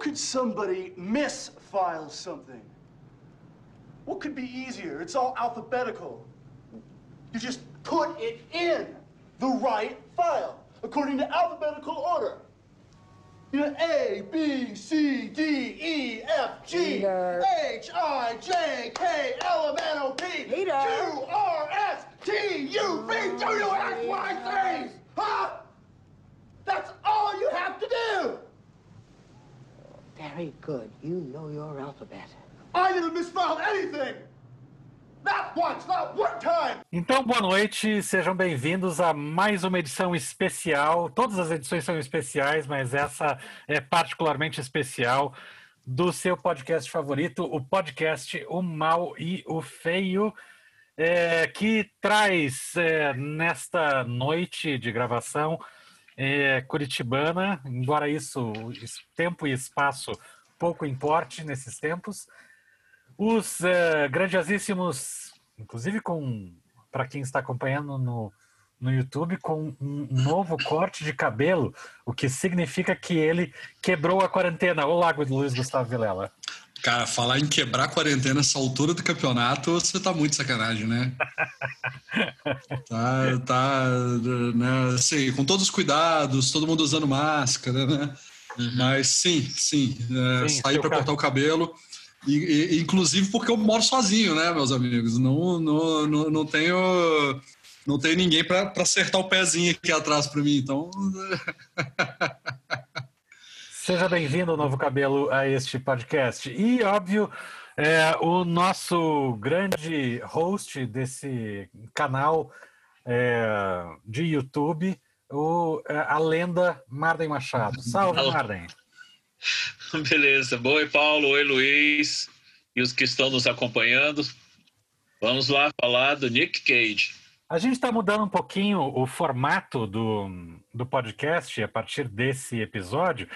could somebody misfile something? What could be easier? It's all alphabetical. You just put it in the right file according to alphabetical order. You know, A, B, C, D, E, F, G, Peter. H, I, J, K, L, M, N, O, P, Peter. Q, R, S, T, U, V, W, X, Y, Z. Huh? That's all you have to do. Very good. You know your alphabet. I never misfiled anything. Not once, not one time. Então, boa noite, sejam bem-vindos a mais uma edição especial. Todas as edições são especiais, mas essa é particularmente especial do seu podcast favorito, o podcast O Mal e o Feio, é, que traz é, nesta noite de gravação é, curitibana, embora isso, tempo e espaço pouco importe nesses tempos, os eh, grandiosíssimos, inclusive com para quem está acompanhando no, no YouTube, com um novo corte de cabelo, o que significa que ele quebrou a quarentena. Olá, Luiz Gustavo Vilela. Cara, falar em quebrar a quarentena nessa altura do campeonato, você tá muito sacanagem, né? tá, tá, né, assim, com todos os cuidados, todo mundo usando máscara, né? Mas sim, sim, é, Sim, sair para cortar o cabelo, e, e- inclusive porque eu moro sozinho, né, meus amigos? Não, não, não, não tenho, não tenho ninguém para acertar o pezinho aqui atrás para mim, então Seja bem-vindo, Novo Cabelo, a este podcast. E, óbvio, é, o nosso grande host desse canal é, de YouTube, o, é, a lenda Marden Machado. Salve. Marden. Beleza. Oi, Paulo. Oi, Luiz. E os que estão nos acompanhando. Vamos lá falar do Nick Cage. A gente está mudando um pouquinho o formato do, do podcast a partir desse episódio,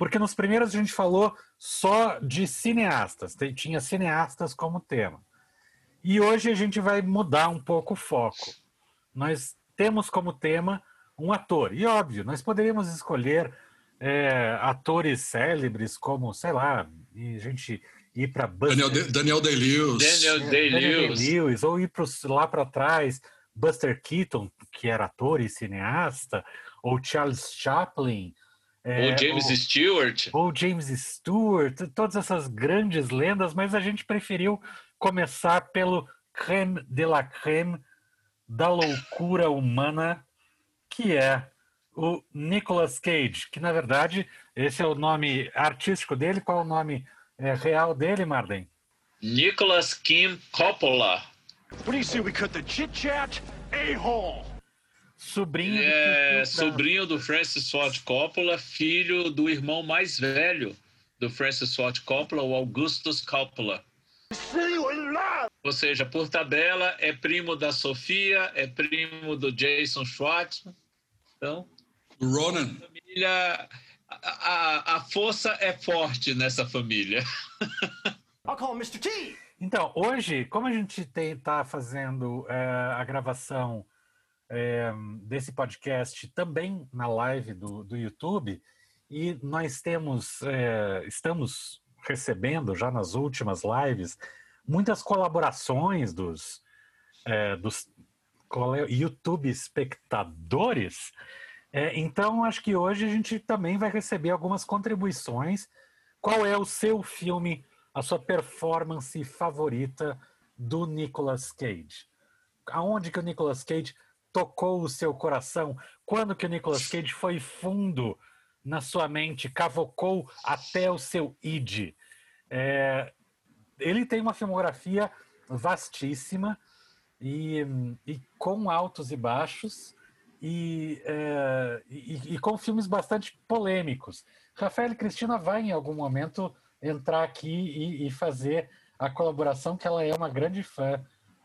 porque nos primeiros a gente falou só de cineastas, tem- tinha cineastas como tema. E hoje a gente vai mudar um pouco o foco. Nós temos como tema um ator, e óbvio, nós poderíamos escolher é, atores célebres como, sei lá, e a gente ir para Daniel, De- Daniel Day-Lewis. Daniel É, Daniel Day-Lewis. Day-Lewis, ou ir pros, lá para trás, Buster Keaton, que era ator e cineasta, ou Charles Chaplin, é, Ou James ou, Stewart. ou James Stewart, todas essas grandes lendas, mas a gente preferiu começar pelo creme de la creme da loucura humana, que é o Nicolas Cage, que na verdade esse é o nome artístico dele. Qual é o nome é, real dele, Marden? Nicholas Kim Coppola. What do you say we cut the chit chat a-hole? Sobrinho do é Fran. sobrinho do Francis Ford Coppola, filho do irmão mais velho do Francis Ford Coppola, o Augustus Coppola. Ou seja, por tabela, é primo da Sofia, é primo do Jason Schwartzman. Então, Ronan. família. A, a, a força é forte nessa família. I'll call Mr. T. Então, hoje, como a gente está fazendo é, a gravação é, desse podcast também na live do, do YouTube, e nós temos, é, estamos recebendo já nas últimas lives muitas colaborações dos, é, dos YouTube espectadores. É, então, acho que hoje a gente também vai receber algumas contribuições. Qual é o seu filme a sua performance favorita do Nicolas Cage? Aonde que o Nicolas Cage tocou o seu coração? Quando que o Nicolas Cage foi fundo na sua mente, cavocou até o seu id? É, ele tem uma filmografia vastíssima e, e com altos e baixos e, é, e- e com filmes bastante polêmicos. Rafael Cristina vai em algum momento entrar aqui e, fazer a colaboração, que ela é uma grande fã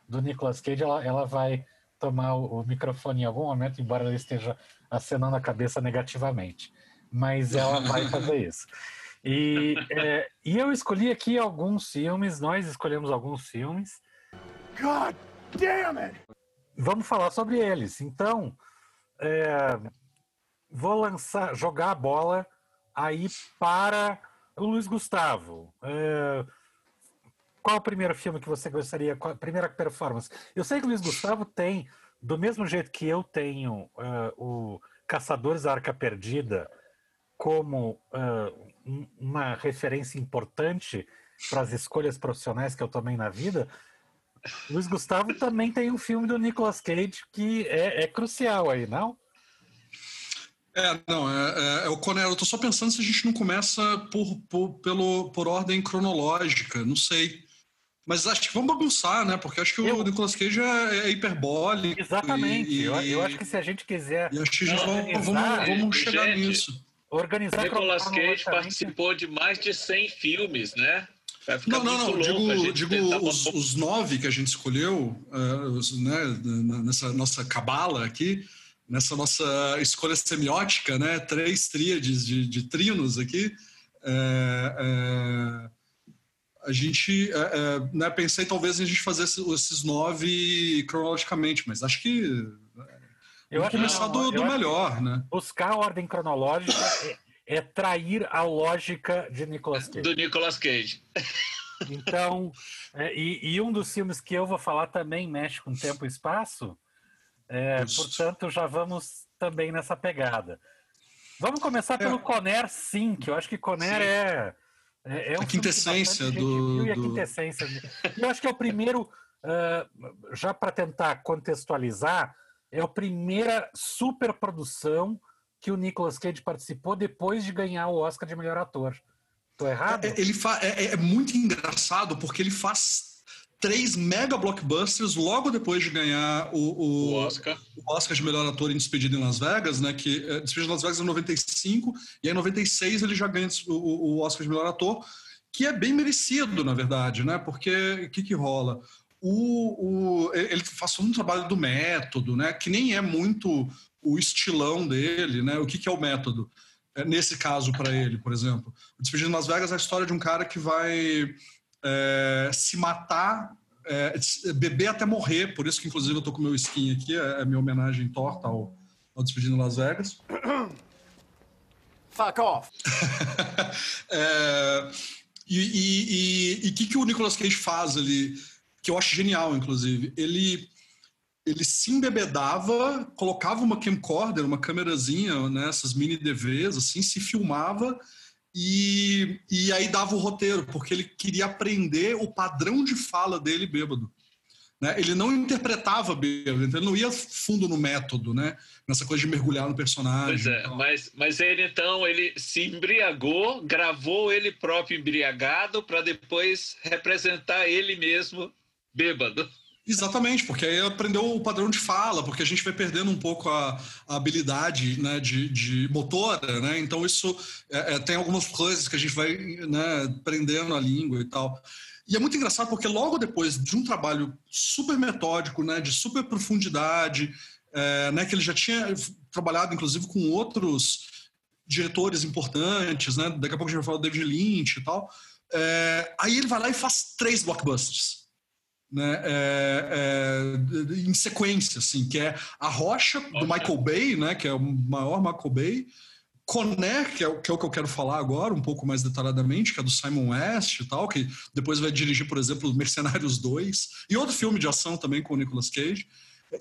do Nicolas Cage, ela, ela vai tomar o, microfone em algum momento, embora ela esteja acenando a cabeça negativamente. Mas ela vai fazer isso. E, é, e eu escolhi aqui alguns filmes, nós escolhemos alguns filmes. God damn it! Vamos falar sobre eles. Então, é, vou lançar, jogar a bola aí para o Luiz Gustavo, é, qual o primeiro filme que você gostaria, qual a primeira performance? Eu sei que o Luiz Gustavo tem, do mesmo jeito que eu tenho uh, o Caçadores da Arca Perdida como uh, uma referência importante para as escolhas profissionais que eu tomei na vida, Luiz Gustavo também tem um filme do Nicolas Cage que é, é crucial aí, não? É, não, é, é, é o Conero. Eu tô só pensando se a gente não começa por, por, pelo, por ordem cronológica, não sei. Mas acho que vamos bagunçar, né? Porque acho que eu... o Nicolas Cage é, é hiperbólico. Exatamente. E, eu, eu, acho que se a gente quiser. E acho que a gente não, vamos, vamos chegar gente, nisso. Organizar Nicolas Cage participou de mais de 100 filmes, né? Não, não, não. Digo, digo os, os, nove que a gente escolheu, uh, os, né, nessa nossa cabala aqui, nessa nossa escolha semiótica, né? Três tríades de, de trinos aqui. É, é, a gente é, é né, pensei talvez a gente fazer esses nove cronologicamente, mas acho que eu vamos começar do, do melhor, né? Buscar a ordem cronológica é, é, trair a lógica de Nicolas Cage. Do Nicolas Cage. Então, é, e, e, um dos filmes que eu vou falar também mexe com tempo e espaço, é, portanto, já vamos também nessa pegada. Vamos começar pelo é. Conner, sim, que eu acho que Conner é, é, é, um a quintessência do, E a quintessência. eu acho que é o primeiro, uh, já para tentar contextualizar, é a primeira superprodução que o Nicolas Cage participou depois de ganhar o Oscar de melhor ator. Tô errado? É, ele fa é, é muito engraçado porque ele faz três mega blockbusters logo depois de ganhar o, o, o, Oscar. o Oscar de melhor ator em Despedida em Las Vegas, né? Que é, Despedida em Las Vegas é em 95 e aí em 96 ele já ganha o, o Oscar de melhor ator, que é bem merecido, na verdade, né? Porque o que, que rola? O, o, ele faz um trabalho do método, né? Que nem é muito o estilão dele, né? O que, que é o método? É, nesse caso para ele, por exemplo. O Despedida em Las Vegas é a história de um cara que vai é, se matar, é, beber até morrer. Por isso que, inclusive, eu tô com meu skin aqui, é, é minha homenagem torta ao, ao Despedindo Las Vegas. Fuck off! é, e o que, que o Nicolas Cage faz ali, que eu acho genial, inclusive? Ele ele se embebedava, colocava uma camcorder, uma câmerazinha, né, essas mini DVs, assim, se filmava e, e aí dava o roteiro, porque ele queria aprender o padrão de fala dele bêbado. Né? Ele não interpretava bêbado, então ele não ia fundo no método, né? Nessa coisa de mergulhar no personagem. Pois é, mas, mas ele então ele se embriagou, gravou ele próprio embriagado para depois representar ele mesmo bêbado. Exatamente, porque aí aprendeu o padrão de fala, porque a gente vai perdendo um pouco a, a habilidade né, de, de motora, né? Então isso é, é, tem algumas coisas que a gente vai né, prendendo a língua e tal. E é muito engraçado porque logo depois de um trabalho super metódico, né, de super profundidade, é, né, que ele já tinha trabalhado inclusive com outros diretores importantes, né? Daqui a pouco a gente vai falar do David Lynch e tal. É, aí ele vai lá e faz três blockbusters né, é, é, em sequência, assim, que é A Rocha, do Michael Bay, né, que é o maior Michael Bay, Conner, que é, que é o que eu quero falar agora, um pouco mais detalhadamente, que é do Simon West e tal, que depois vai dirigir, por exemplo, Mercenários 2, e outro filme de ação também com o Nicolas Cage,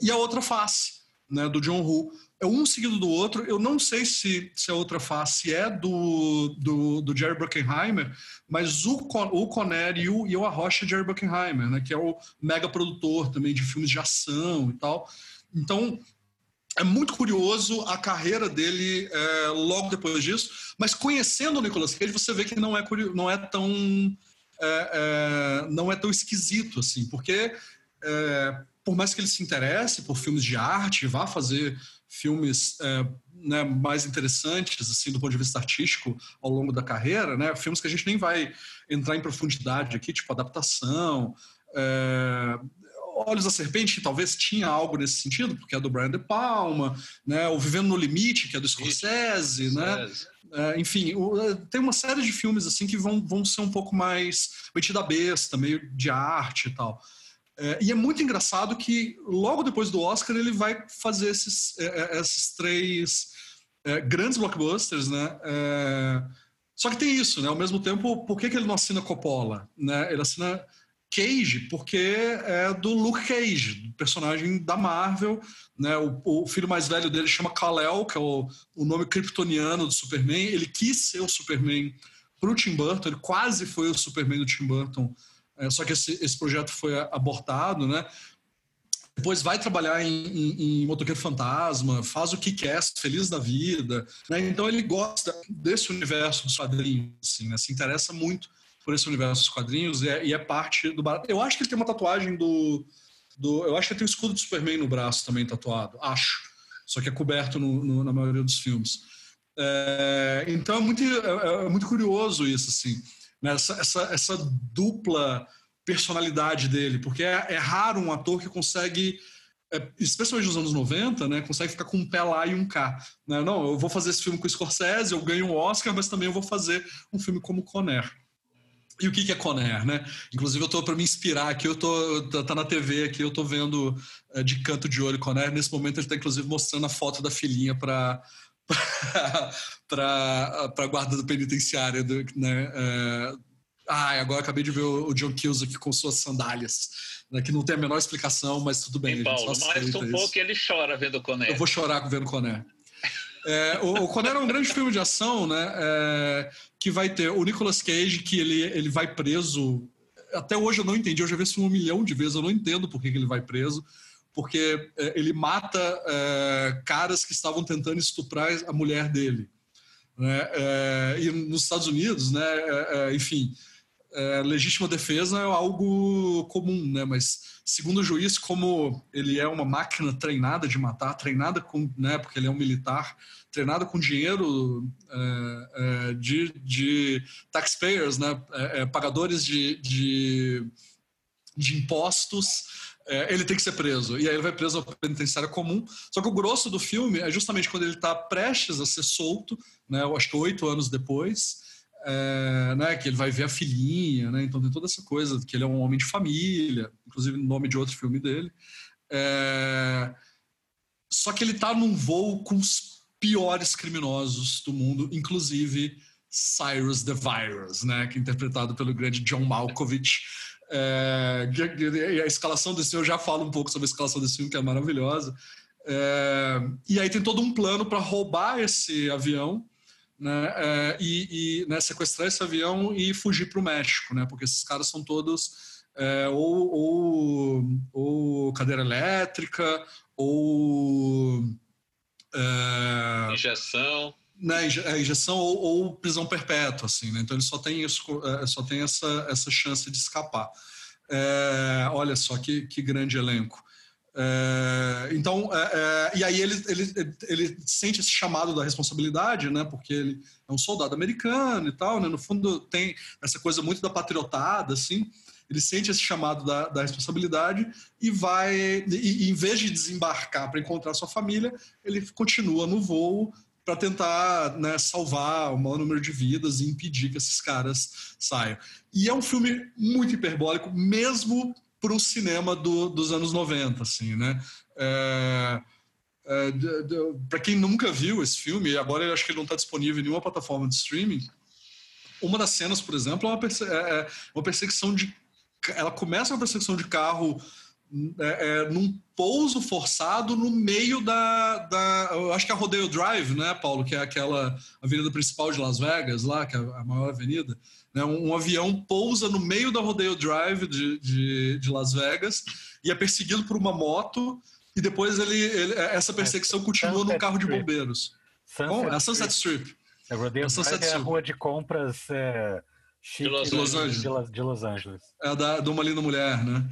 e a outra face, né, do John Woo é um seguido do outro. Eu não sei se, se a outra face é do, do, do Jerry Bruckheimer, mas o, o Conner e o, e o Arrocha é Jerry Bruckheimer, né, que é o mega produtor também de filmes de ação e tal. Então, é muito curioso a carreira dele é, logo depois disso, mas conhecendo o Nicolas Cage, você vê que não é, não é tão é, é, não é tão esquisito assim, porque é, por mais que ele se interesse por filmes de arte, vá fazer filmes é, né, mais interessantes assim do ponto de vista artístico ao longo da carreira, né? Filmes que a gente nem vai entrar em profundidade aqui, tipo adaptação, é, Olhos da Serpente, que talvez tinha algo nesse sentido, porque é do Brian De Palma, né? O Vivendo no Limite, que é do Scorsese, né? É, enfim, o, é, tem uma série de filmes assim que vão, vão ser um pouco mais metida besta, meio de arte e tal. É, e é muito engraçado que logo depois do Oscar ele vai fazer esses, é, é esses três é, grandes blockbusters, né? É, Só que tem isso, né? Ao mesmo tempo, por que, que ele não assina Coppola? Né? Ele assina Cage porque é do Luke Cage, do personagem da Marvel. Né? O, o filho mais velho dele chama Kal-El, que é o, o nome kryptoniano do Superman. Ele quis ser o Superman para o Tim Burton, ele quase foi o Superman do Tim Burton, é, só que esse, esse projeto foi abortado, né? Depois vai trabalhar em, em, em Motoqueiro Fantasma, faz o que quer, feliz da vida. Né? Então ele gosta desse universo dos quadrinhos, assim, né? se interessa muito por esse universo dos quadrinhos e é, e é parte do barato. Eu acho que ele tem uma tatuagem do, do. Eu acho que ele tem o escudo do Superman no braço também tatuado. Acho. Só que é coberto no, no, na maioria dos filmes. É, então é muito, é, é, muito curioso isso, assim. Né? Essa, essa, essa dupla personalidade dele, porque é, é raro um ator que consegue é, especialmente nos anos 90, né, consegue ficar com um pé lá e um cá. Né? Não, eu vou fazer esse filme com o Scorsese, eu ganho um Oscar, mas também eu vou fazer um filme como Conner. E o que, é Conner, né? Inclusive, eu estou para me inspirar aqui, eu estou tá, tá na TV aqui, eu estou vendo é, de canto de olho Conner. Nesse momento, ele está inclusive mostrando a foto da filhinha para para a guarda do penitenciário, do, né? É, ah, agora acabei de ver o, John Cusack com suas sandálias, né, que não tem a menor explicação, mas tudo bem. Em Paulo, mais um pouco ele chora vendo Conner. Eu vou chorar vendo Conner. É, o, o Conner é um grande filme de ação, né? É, que vai ter o Nicolas Cage, que ele, ele vai preso. Até hoje eu não entendi, eu já vi filme um milhão de vezes, eu não entendo por que, que ele vai preso. Porque é, ele mata é, caras que estavam tentando estuprar a mulher dele. Né? É, e nos Estados Unidos, né, é, enfim, é, legítima defesa é algo comum, né? Mas segundo o juiz, como ele é uma máquina treinada de matar, treinada com, né? Porque ele é um militar, treinado com dinheiro é, é, de, de taxpayers, né? É, é, pagadores de, de, de impostos. É, ele tem que ser preso. E aí ele vai preso ao penitenciário comum. Só que o grosso do filme é justamente quando ele está prestes a ser solto, né, eu acho que oito anos depois, é, né, que ele vai ver a filhinha, né, então tem toda essa coisa, que ele é um homem de família, inclusive no nome de outro filme dele. É, só que ele está num voo com os piores criminosos do mundo, inclusive Cyrus the Virus, né, que é interpretado pelo grande John Malkovich. É, a escalação desse eu já falo um pouco sobre a escalação desse filme, que é maravilhosa. É, e aí tem todo um plano para roubar esse avião né, é, e, e né, sequestrar esse avião e fugir para o México, né, porque esses caras são todos é, ou, ou, ou, cadeira elétrica ou é, injeção, né, é, injeção ou, ou, prisão perpétua, assim, né, então ele só tem isso, é, só tem essa, essa chance de escapar. É, olha só que, que grande elenco. É, então, é, é, e aí ele, ele, ele sente esse chamado da responsabilidade, né? Porque ele é um soldado americano e tal, né? No fundo tem essa coisa muito da patriotada, assim. Ele sente esse chamado da, da responsabilidade e vai, e, e em vez de desembarcar para encontrar sua família, ele continua no voo para tentar né, salvar o maior número de vidas e impedir que esses caras saiam. E é um filme muito hiperbólico, mesmo para o cinema do, dos anos 90, assim, né? É, é, para quem nunca viu esse filme, agora eu acho que ele não está disponível em nenhuma plataforma de streaming. Uma das cenas, por exemplo, é uma, perse é, é uma perseguição de. Ela começa uma perseguição de carro é, é, num pouso forçado no meio da, da. Eu acho que é a Rodeo Drive, né, Paulo? Que é aquela avenida principal de Las Vegas, lá, que é a maior avenida. Né, um, um avião pousa no meio da Rodeo Drive de, de, de, Las Vegas e é perseguido por uma moto. E depois ele, ele essa perseguição é, continua num carro de bombeiros. Sunset é a Sunset Strip. Strip. A Rodeo é, Drive é a rua de compras. É Chique, de, Los de, Los Angeles. De, de, Los Angeles. É da, de uma linda mulher, né?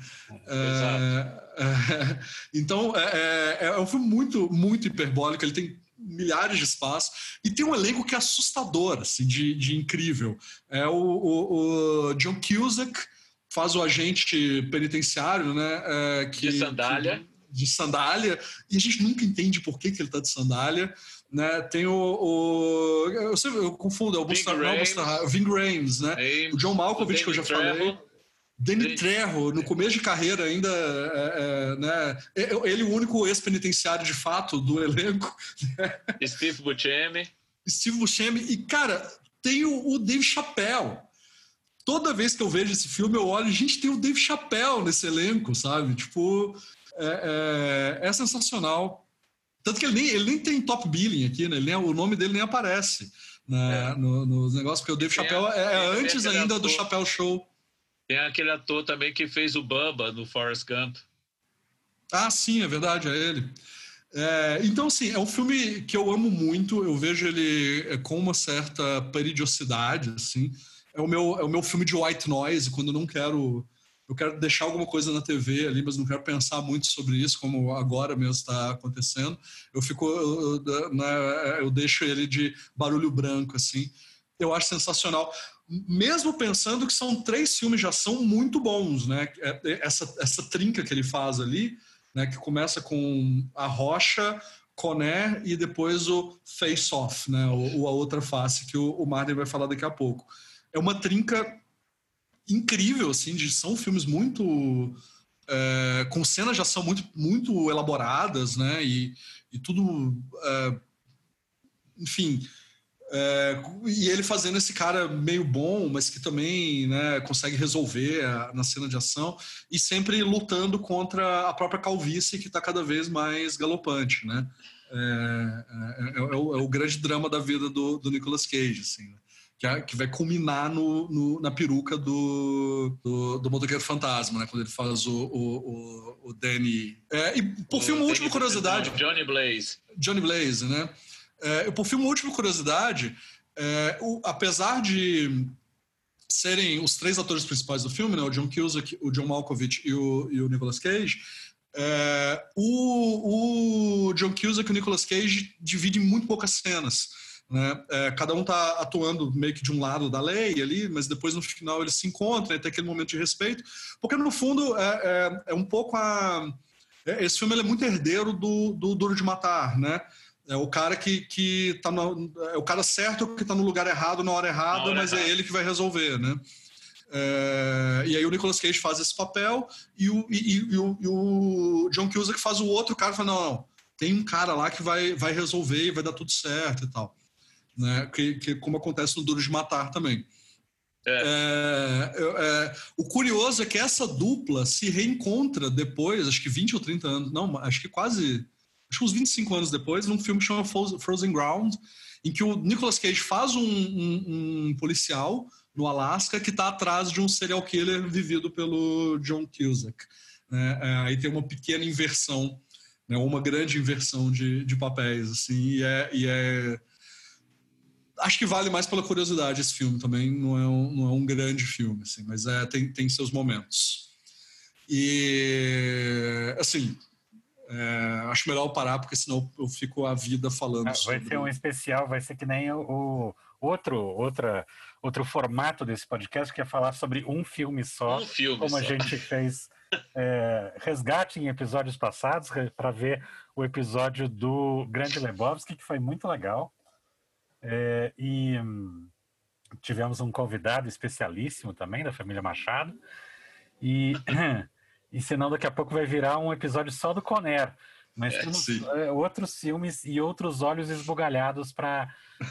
É, é, então, é, é, é, um filme muito, muito hiperbólico. Ele tem milhares de espaços e tem um elenco que é assustador, assim, de, de incrível. É o, o, o John Cusack faz o agente penitenciário, né? É, que, de sandália. Que, de sandália. E a gente nunca entende por que, que ele está de sandália. Né? Tem o, o eu, sempre, eu confundo, é o Buster, não, Buster, Ving Rhames, né? Ames, o John Malkovich, que eu já Trejo. falei. Danny Trejo, no começo de carreira ainda, é, é, né? Ele o único ex-penitenciário de fato do elenco. Steve Buscemi. Steve Buscemi. E, cara, tem o, o Dave Chappelle. Toda vez que eu vejo esse filme, eu olho, gente, tem o Dave Chappelle nesse elenco, sabe? Tipo, é, é, é sensacional. Tanto que ele nem, ele nem tem top billing aqui, né? Nem, o nome dele nem aparece né? é. no, nos negócios, porque o Dave Chappelle é, é antes ainda ator, do Chappelle Show. Tem aquele ator também que fez o Bubba no Forrest Gump. Ah, sim, é verdade, é ele. É, então, assim, é um filme que eu amo muito. Eu vejo ele é, com uma certa peridiosidade, assim. É o meu, é o meu filme de white noise, quando eu não quero... Eu quero deixar alguma coisa na TV ali, mas não quero pensar muito sobre isso, como agora mesmo está acontecendo. Eu fico... Eu, eu, né, eu deixo ele de barulho branco, assim. Eu acho sensacional mesmo pensando que são três filmes já são muito bons, né? É, essa, essa trinca que ele faz ali, né, que começa com a rocha, Coné e depois o Face Off, né, o, a outra face que o, o Martin vai falar daqui a pouco. É uma trinca incrível, assim, de, são filmes muito é, com cenas de ação muito, muito elaboradas, né, e, e tudo, é, enfim, é, e ele fazendo esse cara meio bom, mas que também né, consegue resolver a, na cena de ação e sempre lutando contra a própria calvície que está cada vez mais galopante, né? É, é, é, é, o, é, o, grande drama da vida do, do Nicolas Cage, assim, né? Que, que, vai culminar no, no, na peruca do, do, do motoqueiro fantasma, né? Quando ele faz o, o, o, o Danny. e por fim, uma última curiosidade. Johnny Blaze. Johnny Blaze, né? É, por fim, uma última curiosidade: é, o, apesar de serem os três atores principais do filme, né, o John Cusack, o John Malkovich e o, e o Nicolas Cage, é, o, o, John Cusack e o Nicolas Cage dividem muito poucas cenas. Né? É, cada um está atuando meio que de um lado da lei ali, mas depois no final eles se encontram, tem aquele momento de respeito, porque no fundo é, é, é um pouco a. É, esse filme é muito herdeiro do, do Duro de Matar, né? É o cara que, que tá no, é o cara certo que está no lugar errado na hora errada, hora mas é errada. é ele que vai resolver, né? É, e aí o Nicolas Cage faz esse papel e o, e, e, o, e o John Cusack faz o outro cara fala, não, não, tem um cara lá que vai, vai resolver e vai dar tudo certo e tal. Né? Que, que como acontece no Duro de Matar também. É. É, é, o curioso é que essa dupla se reencontra depois, acho que 20 ou 30 anos, não, acho que quase acho que uns 25 anos depois, num filme que chama Frozen Ground, em que o Nicolas Cage faz um, um, um policial no Alasca que está atrás de um serial killer vivido pelo John Cusack. Né? É, aí tem uma pequena inversão, né? uma grande inversão de, de papéis, assim, e é, e é, Acho que vale mais pela curiosidade esse filme também, não é um, não é um grande filme, assim, mas é, tem, tem seus momentos. E, assim, é, acho melhor eu parar, porque senão eu fico a vida falando ah, Vai ser um especial, vai ser que nem o, o, outro, outra, outro formato desse podcast, que é falar sobre um filme só, um filme como só. a gente fez é, resgate em episódios passados, para ver o episódio do Grande Lebowski, que foi muito legal. É, e hum, tivemos um convidado especialíssimo também, da família Machado. E E senão daqui a pouco vai virar um episódio só do Conner. Mas é, temos é, outros filmes e outros olhos esbugalhados para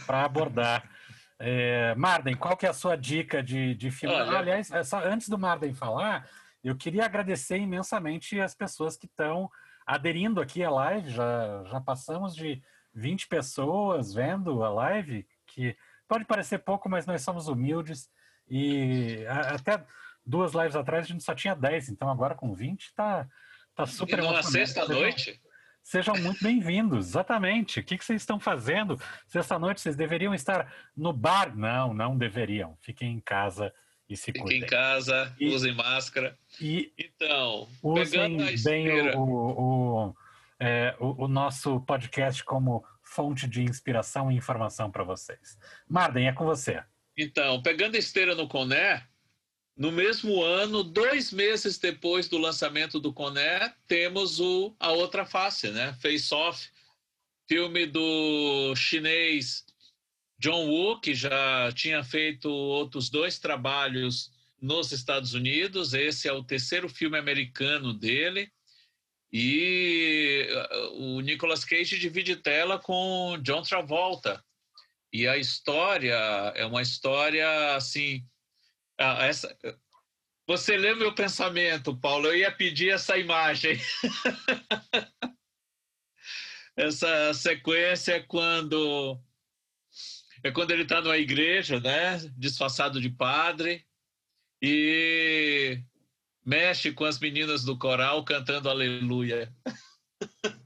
abordar. É, Marden, qual que é a sua dica de, de filme? Olha, Aliás, é só, antes do Marden falar, eu queria agradecer imensamente as pessoas que estão aderindo aqui à live. Já, já passamos de 20 pessoas vendo a live, que pode parecer pouco, mas nós somos humildes. E até duas lives atrás a gente só tinha 10, então agora com 20 tá, tá super E numa sexta-noite? Sejam muito bem-vindos, exatamente. O que, que vocês estão fazendo? Sexta-noite vocês deveriam estar no bar? Não, não deveriam. Fiquem em casa e se Fiquem cuidem. em casa, e, usem máscara. E então, usem bem o, o, é, o, o, nosso podcast como fonte de inspiração e informação para vocês. Marden, é com você. Então, pegando a esteira no Coné, no mesmo ano, dois meses depois do lançamento do Coné, temos o A Outra Face, né? Face Off, filme do chinês John Woo, que já tinha feito outros dois trabalhos nos Estados Unidos. Esse é o terceiro filme americano dele. E uh, o Nicolas Cage divide tela com John Travolta. E a história é uma história assim. Essa, você lê meu pensamento, Paulo. Eu ia pedir essa imagem. essa sequência é quando é quando ele está numa igreja, né, disfarçado de padre e mexe com as meninas do coral cantando Aleluia.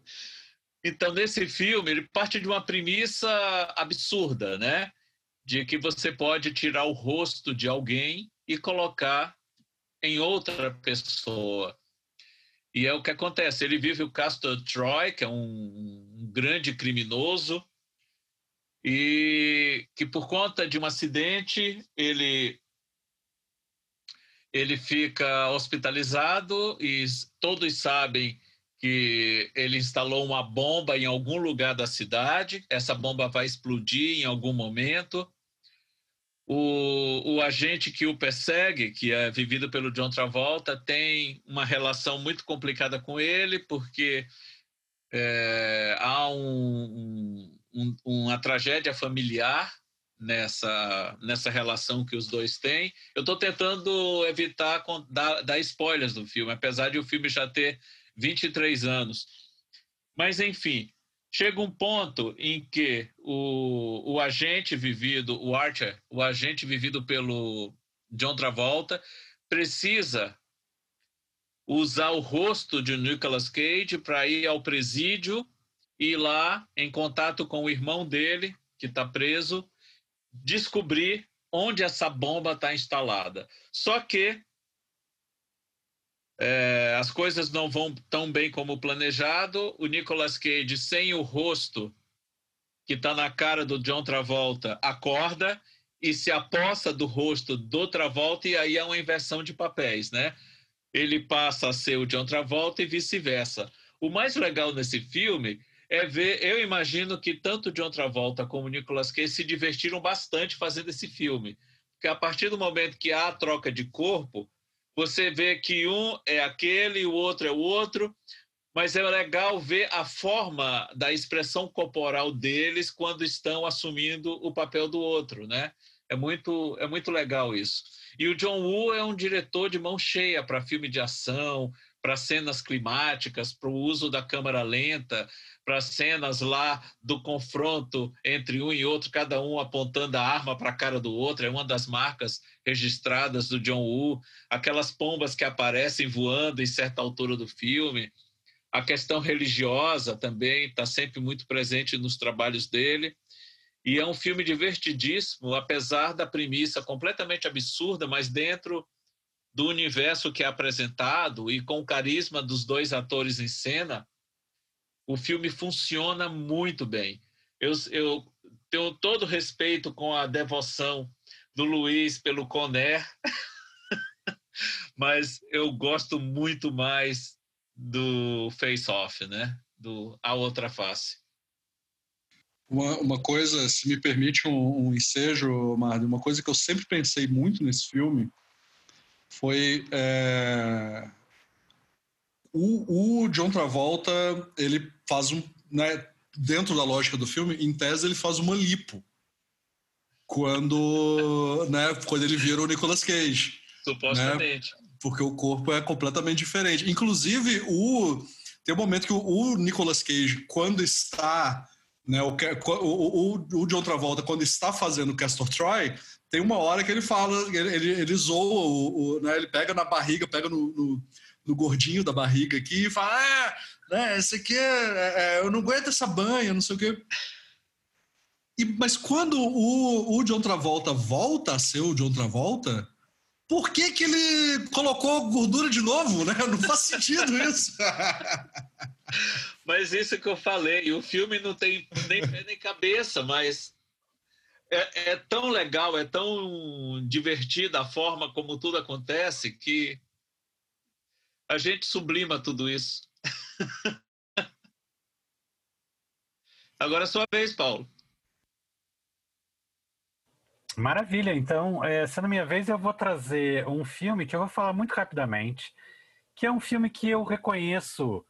então nesse filme ele parte de uma premissa absurda, né, de que você pode tirar o rosto de alguém e colocar em outra pessoa. E é o que acontece. Ele vive o Castor Troy, que é um, grande criminoso, e que por conta de um acidente ele ele fica hospitalizado e todos sabem que ele instalou uma bomba em algum lugar da cidade. Essa bomba vai explodir em algum momento. O, o agente que o persegue, que é vivido pelo John Travolta, tem uma relação muito complicada com ele, porque é, há um, um, uma tragédia familiar nessa, nessa relação que os dois têm. Eu estou tentando evitar dar, dar spoilers do filme, apesar de o filme já ter 23 anos. Mas, enfim, chega um ponto em que o, o agente vivido, o Archer, o agente vivido pelo John Travolta, precisa usar o rosto de Nicolas Cage para ir ao presídio e lá, em contato com o irmão dele, que está preso, descobrir onde essa bomba está instalada. Só que é, as coisas não vão tão bem como planejado. O Nicolas Cage, sem o rosto que está na cara do John Travolta, acorda e se aposta do rosto do Travolta, e aí é uma inversão de papéis, né? Ele passa a ser o John Travolta e vice-versa. O mais legal nesse filme é ver, eu imagino que tanto John Travolta como Nicolas Cage se divertiram bastante fazendo esse filme. Porque a partir do momento que há a troca de corpo, você vê que um é aquele o outro é o outro, mas é legal ver a forma da expressão corporal deles quando estão assumindo o papel do outro, né? É muito, é muito legal isso. E o John Woo é um diretor de mão cheia para filme de ação, para cenas climáticas, para o uso da câmera lenta, para cenas lá do confronto entre um e outro, cada um apontando a arma para a cara do outro, é uma das marcas registradas do John Woo, aquelas pombas que aparecem voando em certa altura do filme. A questão religiosa também está sempre muito presente nos trabalhos dele. E é um filme divertidíssimo, apesar da premissa completamente absurda, mas dentro do universo que é apresentado e com o carisma dos dois atores em cena, o filme funciona muito bem. Eu, eu tenho todo respeito com a devoção do Luiz pelo Conner, mas eu gosto muito mais do Face Off, né? Do A Outra Face. Uma, uma coisa, se me permite um, um ensejo, Mário, uma coisa que eu sempre pensei muito nesse filme foi é, o, o, John Travolta ele faz um né, dentro da lógica do filme em tese ele faz uma lipo. Quando né quando ele vira o Nicolas Cage supostamente. né, porque o corpo é completamente diferente. Inclusive o tem um momento que o, o Nicolas Cage quando está né, o, o, o, John Travolta quando está fazendo Castor Troy tem uma hora que ele fala, ele, ele, ele zoa, o, o, né, ele pega na barriga, pega no, no, no, gordinho da barriga aqui e fala: ah, né, esse aqui é, é, eu não aguento essa banha, não sei o quê. E, mas quando o, o John Travolta volta a ser o John Travolta, por que, que ele colocou gordura de novo, né? Não faz sentido isso. mas isso que eu falei, o filme não tem nem pé nem cabeça, mas é, é, tão legal, é tão divertida a forma como tudo acontece que a gente sublima tudo isso. Agora é sua vez, Paulo. Maravilha. Então, é, sendo minha vez, eu vou trazer um filme que eu vou falar muito rapidamente, que é um filme que eu reconheço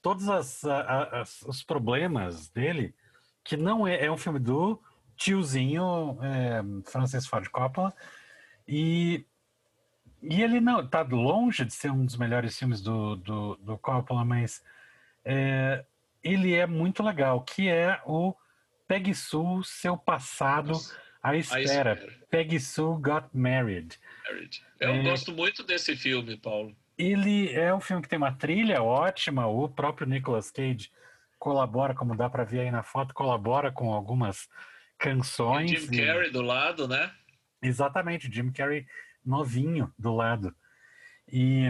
todos as, as, os problemas dele, que não é, é um filme do tiozinho é, Francis Ford Coppola e e ele não está longe de ser um dos melhores filmes do, do, do Coppola, mas é, ele é muito legal, que é o Peggy Sue, seu passado à espera. espera. Peggy Sue Got Married. Eu é, gosto muito desse filme, Paulo. Ele é um filme que tem uma trilha ótima, o próprio Nicolas Cage colabora, como dá para ver aí na foto, colabora com algumas canções. E Jim e... Carrey do lado, né? Exatamente, Jim Carrey novinho do lado. E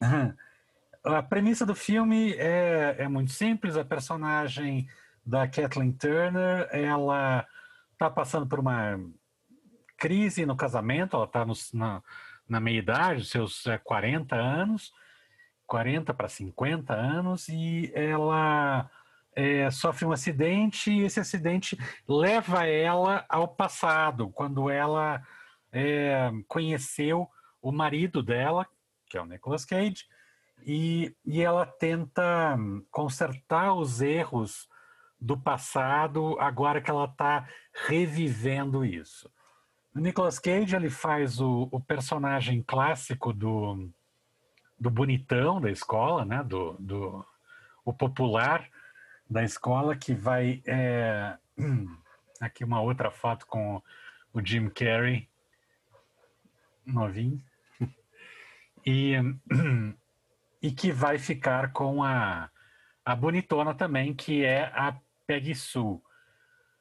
a premissa do filme é, é muito simples. A personagem da Kathleen Turner, ela está passando por uma crise no casamento, ela está na, na meia-idade, seus 40 é, anos, 40 para 50 anos, e ela é, sofre um acidente, e esse acidente leva ela ao passado, quando ela é, conheceu o marido dela, que é o Nicolas Cage, e, e ela tenta consertar os erros do passado agora que ela está revivendo isso. Nicolas Cage ele faz o, o, personagem clássico do, do bonitão da escola, né? do, do o popular da escola que vai é, aqui uma outra foto com o Jim Carrey novinho e, e que vai ficar com a, a bonitona também, que é a Peggy Sue.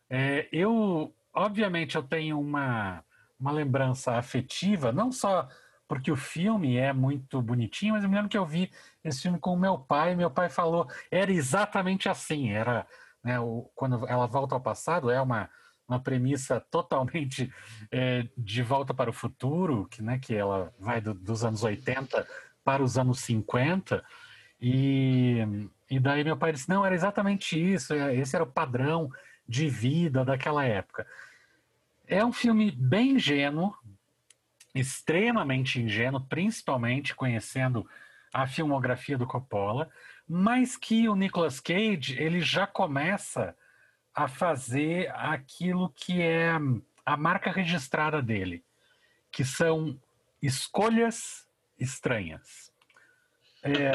É, eu, obviamente, eu tenho uma, uma lembrança afetiva, não só porque o filme é muito bonitinho, mas eu me lembro que eu vi esse filme com o meu pai, meu pai falou, era exatamente assim, era, né, o, quando ela volta ao passado, é uma uma premissa totalmente é, de volta para o futuro, que, né, que ela vai do, dos anos 80 para os anos 50. E, e daí meu pai disse: não, era exatamente isso, é, esse era o padrão de vida daquela época. É um filme bem ingênuo, extremamente ingênuo, principalmente conhecendo a filmografia do Coppola, mas que o Nicolas Cage ele já começa a fazer aquilo que é a marca registrada dele, que são escolhas estranhas. É,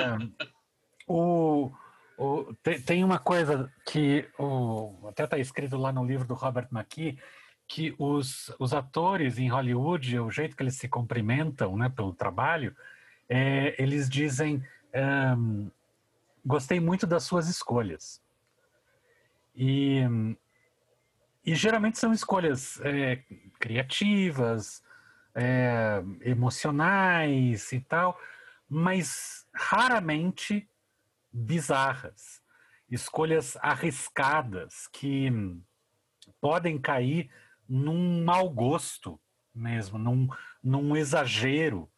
o, o, tem, tem, uma coisa que o, até está escrito lá no livro do Robert McKee, que os, os atores em Hollywood, o jeito que eles se cumprimentam né, pelo trabalho, é, eles dizem: um, gostei muito das suas escolhas. E, e geralmente são escolhas é, criativas, é, emocionais e tal, mas raramente bizarras. Escolhas arriscadas que podem cair num mau gosto mesmo, num, num exagero.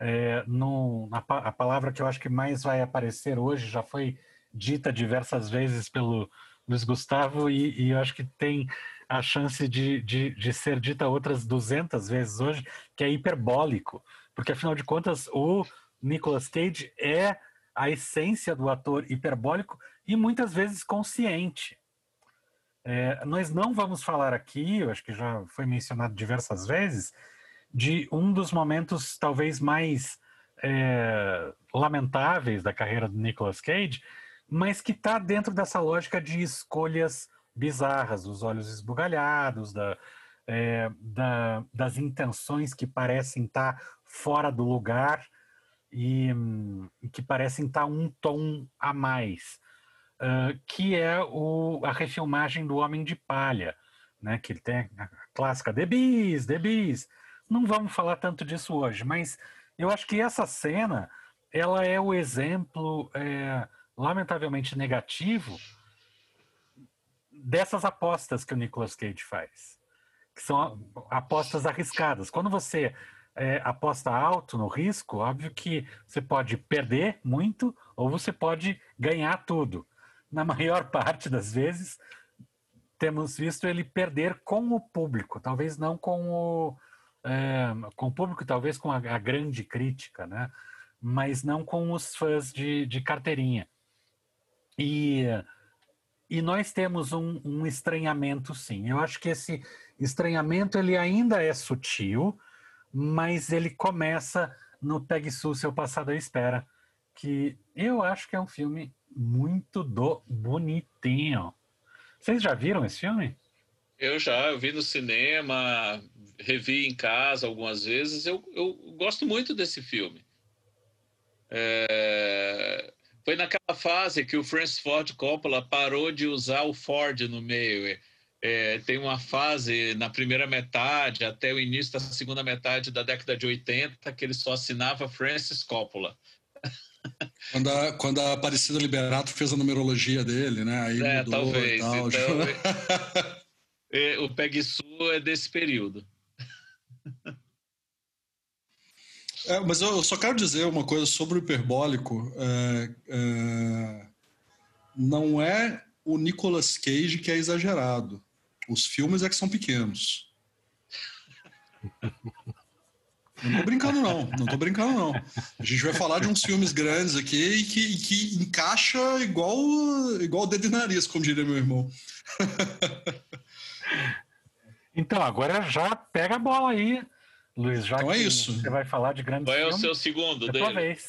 É, no, a, a palavra que eu acho que mais vai aparecer hoje já foi dita diversas vezes pelo Luiz Gustavo, e, e eu acho que tem a chance de, de, de, ser dita outras 200 vezes hoje, que é hiperbólico, porque afinal de contas o Nicolas Cage é a essência do ator hiperbólico e muitas vezes consciente. É, nós não vamos falar aqui, eu acho que já foi mencionado diversas vezes, de um dos momentos talvez mais é, lamentáveis da carreira do Nicolas Cage, mas que está dentro dessa lógica de escolhas bizarras, os olhos esbugalhados, da, é, da, das intenções que parecem estar tá fora do lugar e, e que parecem estar tá um tom a mais, uh, que é o, a refilmagem do Homem de Palha, né, que ele tem a clássica The Bees, The Bees. Não vamos falar tanto disso hoje, mas eu acho que essa cena ela é o exemplo é, lamentavelmente negativo dessas apostas que o Nicolas Cage faz, que são apostas arriscadas. Quando você é, aposta alto no risco, óbvio que você pode perder muito ou você pode ganhar tudo. Na maior parte das vezes, temos visto ele perder com o público, talvez não com o, é, com o público, talvez com a, a, grande crítica, né? mas não com os fãs de, de carteirinha. E e nós temos um, um, estranhamento, sim. Eu acho que esse estranhamento ele ainda é sutil, mas ele começa no Pegue Sul, Seu Passado à Espera, que eu acho que é um filme muito do bonitinho. Vocês já viram esse filme? Eu já, eu vi no cinema, revi em casa algumas vezes. Eu, eu gosto muito desse filme. É... Foi naquela fase que o Francis Ford Coppola parou de usar o Ford no meio. É, tem uma fase na primeira metade até o início da segunda metade da década de 80 que ele só assinava Francis Coppola. Quando a, quando a Aparecida Liberato fez a numerologia dele, né? Aí é, talvez. Tal, então, é, o Peg Sul é desse período. É, mas eu só quero dizer uma coisa sobre o hiperbólico. É, é, não é o Nicolas Cage que é exagerado. Os filmes é que são pequenos. Não tô brincando, não. Não tô brincando, não. A gente vai falar de uns filmes grandes aqui e que, e que encaixa igual, igual dedo e nariz, como diria meu irmão. Então, agora já pega a bola aí, Luiz. Já então é isso. Você vai falar de grandes Qual filmes. Qual é o seu segundo dele? Vez.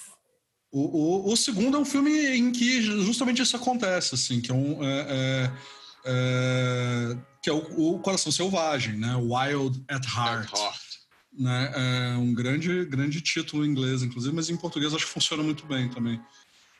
O, o, o, segundo é um filme em que justamente isso acontece, assim, que é um... É, é, é, que é o, o, Coração Selvagem, né? Wild at Heart. At heart né? É um grande, grande título em inglês, inclusive, mas em português acho que funciona muito bem também.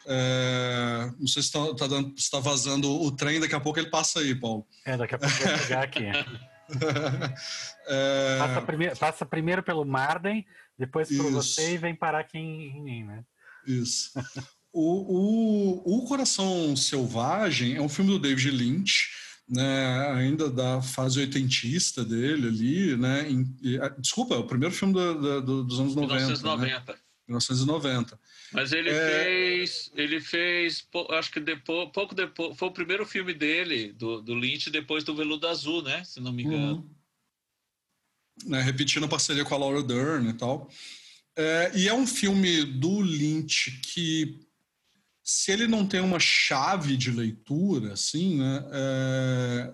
É, não sei se está tá, tá vazando o trem, daqui a pouco ele passa aí, Paulo. É, daqui a pouco vai chegar aqui. é... passa, primeiro, passa primeiro pelo Marden, depois por você e vem parar aqui em, mim, né? Isso. o, o, o Coração Selvagem é um filme do David Lynch né, ainda da fase oitentista dele ali, né? Em, desculpa, o primeiro filme do, do, dos anos 90. 1990. Né? 1990. Mas ele é... fez, ele fez, acho que depois, pouco depois, foi o primeiro filme dele, do, do Lynch, depois do Veludo Azul, né? Se não me engano. Uhum. Repetindo a parceria com a Laura Dern e tal. É, e é um filme do Lynch que se ele não tem uma chave de leitura, assim, né, é,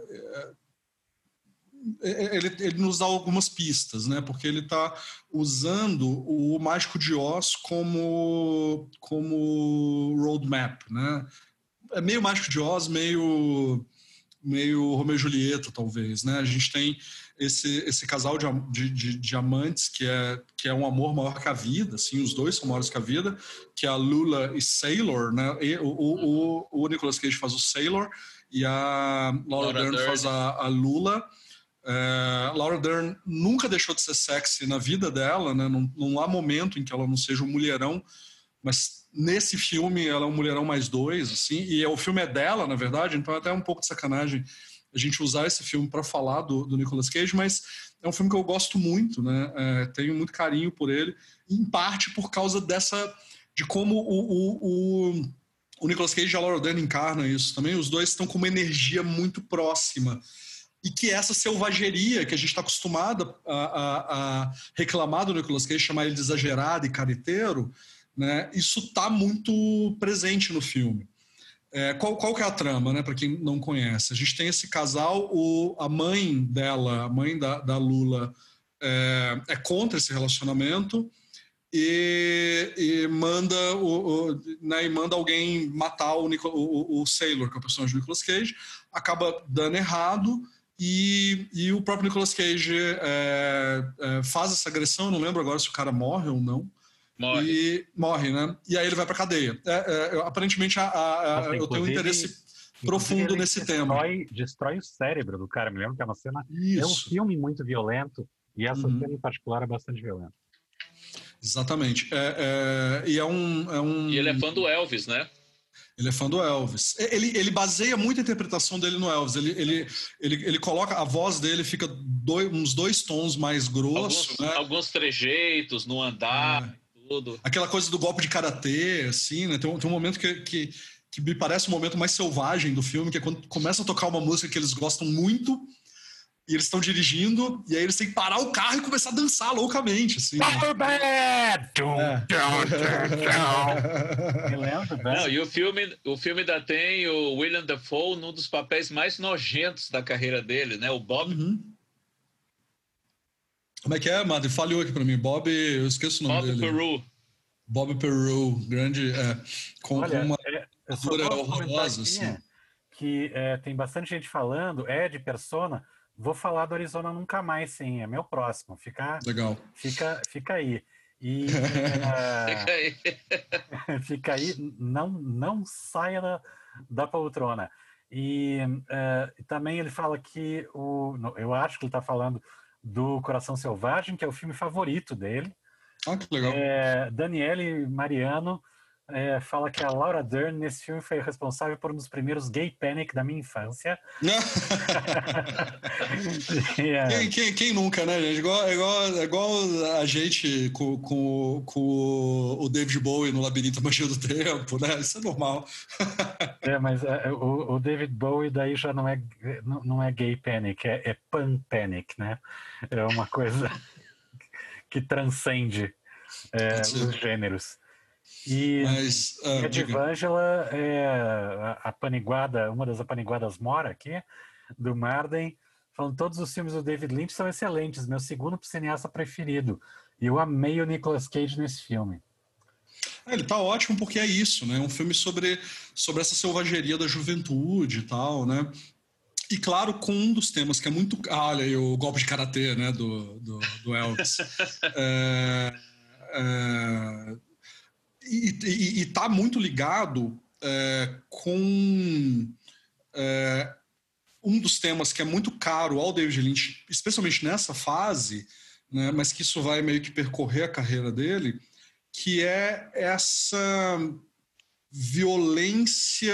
é, é, ele, ele, nos dá algumas pistas, né, porque ele está usando o Mágico de Oz como, como roadmap, né, é meio Mágico de Oz, meio, meio Romeu e Julieta, talvez, né, a gente tem esse, esse casal de, de, de, de, amantes que é, que é um amor maior que a vida, assim, os dois são maiores que a vida, que é a Lula e Sailor, né? E, o, o, o, Nicolas Cage faz o Sailor e a Laura, Laura Dern, Dern, faz a, a Lula. É, Laura Dern nunca deixou de ser sexy na vida dela, né? Não, não há momento em que ela não seja um mulherão, mas nesse filme ela é um mulherão mais dois, assim, e o filme é dela, na verdade, então é até um pouco de sacanagem a gente usar esse filme para falar do, do Nicolas Cage, mas é um filme que eu gosto muito, né? É, tenho muito carinho por ele, em parte por causa dessa de como o, o, o, o Nicolas Cage e a Laura Dern encarnam isso também. Os dois estão com uma energia muito próxima e que essa selvageria que a gente está acostumado a, a, a, reclamar do Nicolas Cage, chamar ele de exagerado e careteiro, né? Isso está muito presente no filme. É, qual, qual que é a trama, né, para quem não conhece? A gente tem esse casal, o, a mãe dela, a mãe da, da Lula, é, é, contra esse relacionamento e, e manda o, o, né, e manda alguém matar o, o, o Sailor, que é o personagem do Nicolas Cage, acaba dando errado e, e o próprio Nicolas Cage é, é faz essa agressão, não lembro agora se o cara morre ou não, Morre. E morre, né? E aí ele vai para cadeia. É, é, aparentemente, a, a, Nossa, eu tenho um interesse profundo nesse destrói, tema. Destrói o cérebro do cara. Me lembro que é uma cena. Isso. É um filme muito violento. E essa uhum. cena em particular é bastante violenta. Exatamente. É, é, e é um, é um. E ele é fã do Elvis, né? Ele é fã do Elvis. Ele, ele baseia muito a interpretação dele no Elvis. Ele, ele, ele, ele coloca. A voz dele fica dois, uns dois tons mais grossos. Alguns, né? alguns trejeitos no andar. É tudo. Aquela coisa do golpe de karatê, assim, né? Tem um, tem um momento que, que, que me parece o um momento mais selvagem do filme, que é quando começa a tocar uma música que eles gostam muito e eles estão dirigindo, e aí eles têm que parar o carro e começar a dançar loucamente, assim. né? Tum, É. né? Não, e o filme, o filme ainda tem o William Dafoe num dos papéis mais nojentos da carreira dele, né? O Bob. Uhum. Como é que é, Madre? Falhou aqui pra mim. Bob, eu esqueço o nome Bob dele. Peru. Bob Peru, grande, é, com, Olha, uma é, horrorosa, assim. que é, tem bastante gente falando, é de persona. Vou falar do Arizona nunca mais, sim, é meu próximo. Fica, Legal. fica, fica aí. E Fica é, aí. fica aí, não, não saia da, da poltrona. E é, também ele fala que o, eu acho que ele está falando do Coração Selvagem, que é o filme favorito dele. Ah, que legal. É, Daniele Mariano é, fala que a Laura Dern nesse filme foi responsável por um dos primeiros gay panic da minha infância. E, é, Quem, quem, quem nunca, né, gente? Igual, igual, igual a gente com, com, com o David Bowie no Labirinto Magia do Tempo, né? Isso é normal. é, mas é, o, o David Bowie daí já não é, não, não é gay panic, é, é pan panic, né? É uma coisa que transcende é, os gêneros. E Mas, ah, E a. Divângela é a, a paniguada, uma das apaniguadas mora aqui, do Marden, falando todos os filmes do David Lynch são excelentes, meu segundo cineasta preferido. E eu amei o Nicolas Cage nesse filme. É, ele tá ótimo porque é isso, né? É um filme sobre, sobre essa selvageria da juventude e tal, né? E claro, com um dos temas que é muito. Ah, olha aí, o golpe de karatê, né? Do, do, do Elvis. É, é, e, e, e tá muito ligado é, com é, um dos temas que é muito caro ao David Lynch, especialmente nessa fase, né, mas que isso vai meio que percorrer a carreira dele, que é essa violência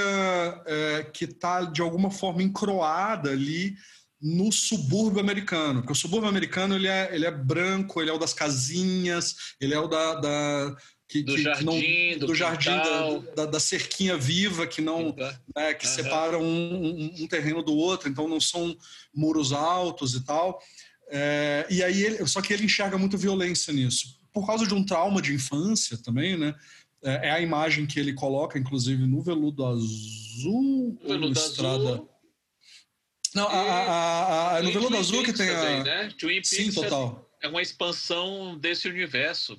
é, que está de alguma forma encroada ali no subúrbio americano, porque o subúrbio americano ele é, ele é branco, ele é o das casinhas, ele é o da, da que, Do que- que jardim, do do jardim da, da, da cerquinha viva que não né, que Aham. separam um, um- um terreno do outro, então não são muros altos e tal. É, e aí, ele, só que ele enxerga muita violência nisso, por causa de um trauma de infância também, né? É, é a imagem que ele coloca, inclusive, no veludo azul. ou no Veludo Estrada... Azul. Não, a, a, a, a- no veludo azul que tem a. também, né? Twin Sim, Peaks é- total. é uma expansão desse universo.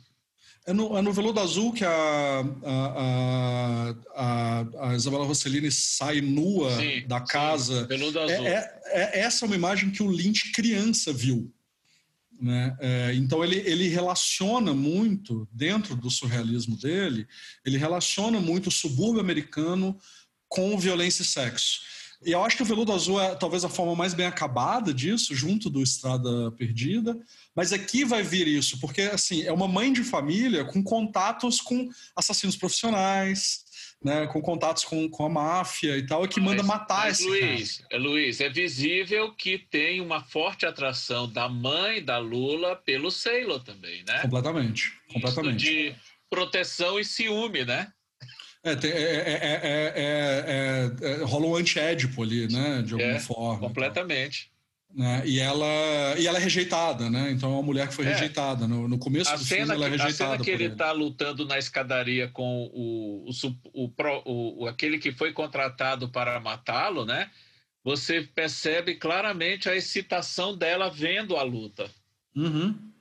É no, é no Veludo Azul que a, a, a, a Isabela Rossellini sai nua Sim, da sim. casa. Veludo É, Azul. é- é- essa é uma imagem que o Lynch criança viu. Né? É, então ele, ele relaciona muito, dentro do surrealismo dele, ele relaciona muito o subúrbio americano com violência e sexo. E eu acho que o Veludo Azul é talvez a forma mais bem acabada disso, junto do Estrada Perdida. Mas aqui vai vir isso, porque assim é uma mãe de família com contatos com assassinos profissionais, né, com contatos com, com a máfia e tal, e que manda Mas- matar mas, esse Luiz, é, Luiz, é visível que tem uma forte atração da mãe da Lula pelo Sailor também, né? cara. Completamente, completamente. Isso de proteção e ciúme, né? É, é- é- é- é- é- rola um anti-édipo ali, né? De alguma É, forma. Completamente. né? E, ela, e ela é rejeitada, né? Então é uma mulher que foi rejeitada. No, no começo A do filme cena, ela é que, a rejeitada cena que ele está lutando na escadaria com o, o, o- o- aquele que foi contratado para matá-lo, né? Você percebe claramente a excitação dela vendo a luta. Uhum.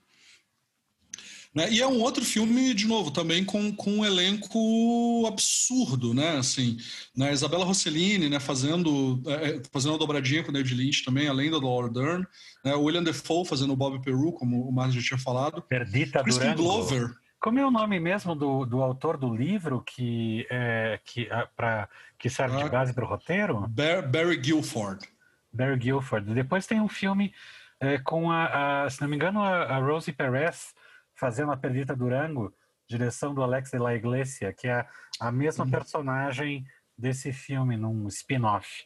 Né? E é um outro filme, de novo, também com, com um elenco absurdo, né? Assim, né? Isabela Rossellini, né? Fazendo, é, é, fazendo a dobradinha com o David Lynch também, além da Laura Dern. Né? O William Defoe fazendo o Bob Peru, como o Márcio já tinha falado. Perdita Crispin. Glover. Como é o nome mesmo do, do autor do livro que, é, que, a- pra, que serve Ah. de base para o roteiro? Bar- Barry Guilford. Barry Guilford. Depois tem um filme é, com a, a- se não me engano, a, a Rosie Perez fazendo a Perdita Durango, direção do Alex de la Iglesia, que é a mesma Uhum. personagem desse filme, num spin-off.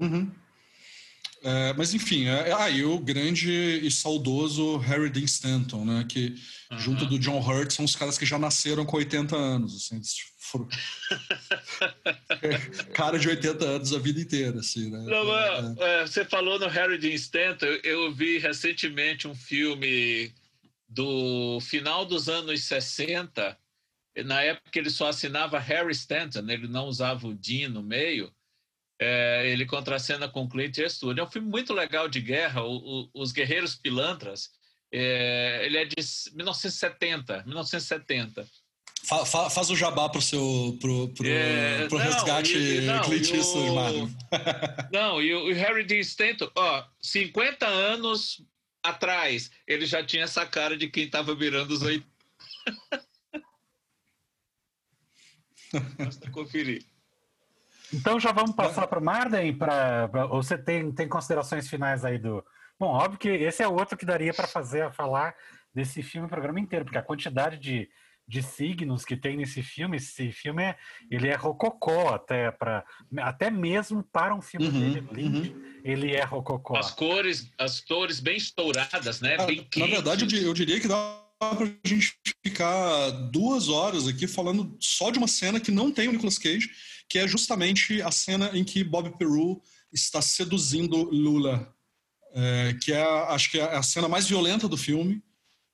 Uhum. É, mas enfim, é, aí ah, o grande e saudoso Harry Dean Stanton, né? Que uhum. junto do John Hurt são os caras que já nasceram com 80 anos, assim, foram... cara de 80 anos a vida inteira, assim, né? Não, é, é. você falou no Harry Dean Stanton, eu, eu vi recentemente um filme do final dos anos 60, na época ele só assinava Harry Stanton, ele não usava o Dean no meio, é, ele contracena com Clint Eastwood. É um filme muito legal de guerra, o, o, Os Guerreiros Pilantras. É, ele é de 1970, 1970. Fa, fa, faz o jabá pro seu pro, pro, é, pro não, resgate e, não, Clint Eastwood, Não, e o, Harry D. Stanton, ó, 50 anos atrás, ele já tinha essa cara de quem estava virando os oito. Basta conferir. Então já vamos passar para o Marden? Pra, pra, ou você tem, tem considerações finais aí do. Bom, óbvio que esse é outro que daria para fazer falar desse filme o programa inteiro, porque a quantidade de, de signos que tem nesse filme, esse filme é, ele é rococó até para até mesmo para um filme uhum, dele, Lynch, uhum. ele é rococó. As cores, as cores bem estouradas, né? Ah, bem Na verdade, eu diria que dá para a gente ficar duas horas aqui falando só de uma cena que não tem o Nicolas Cage que é justamente a cena em que Bob Peru está seduzindo Lula, é, que é, acho que é a cena mais violenta do filme,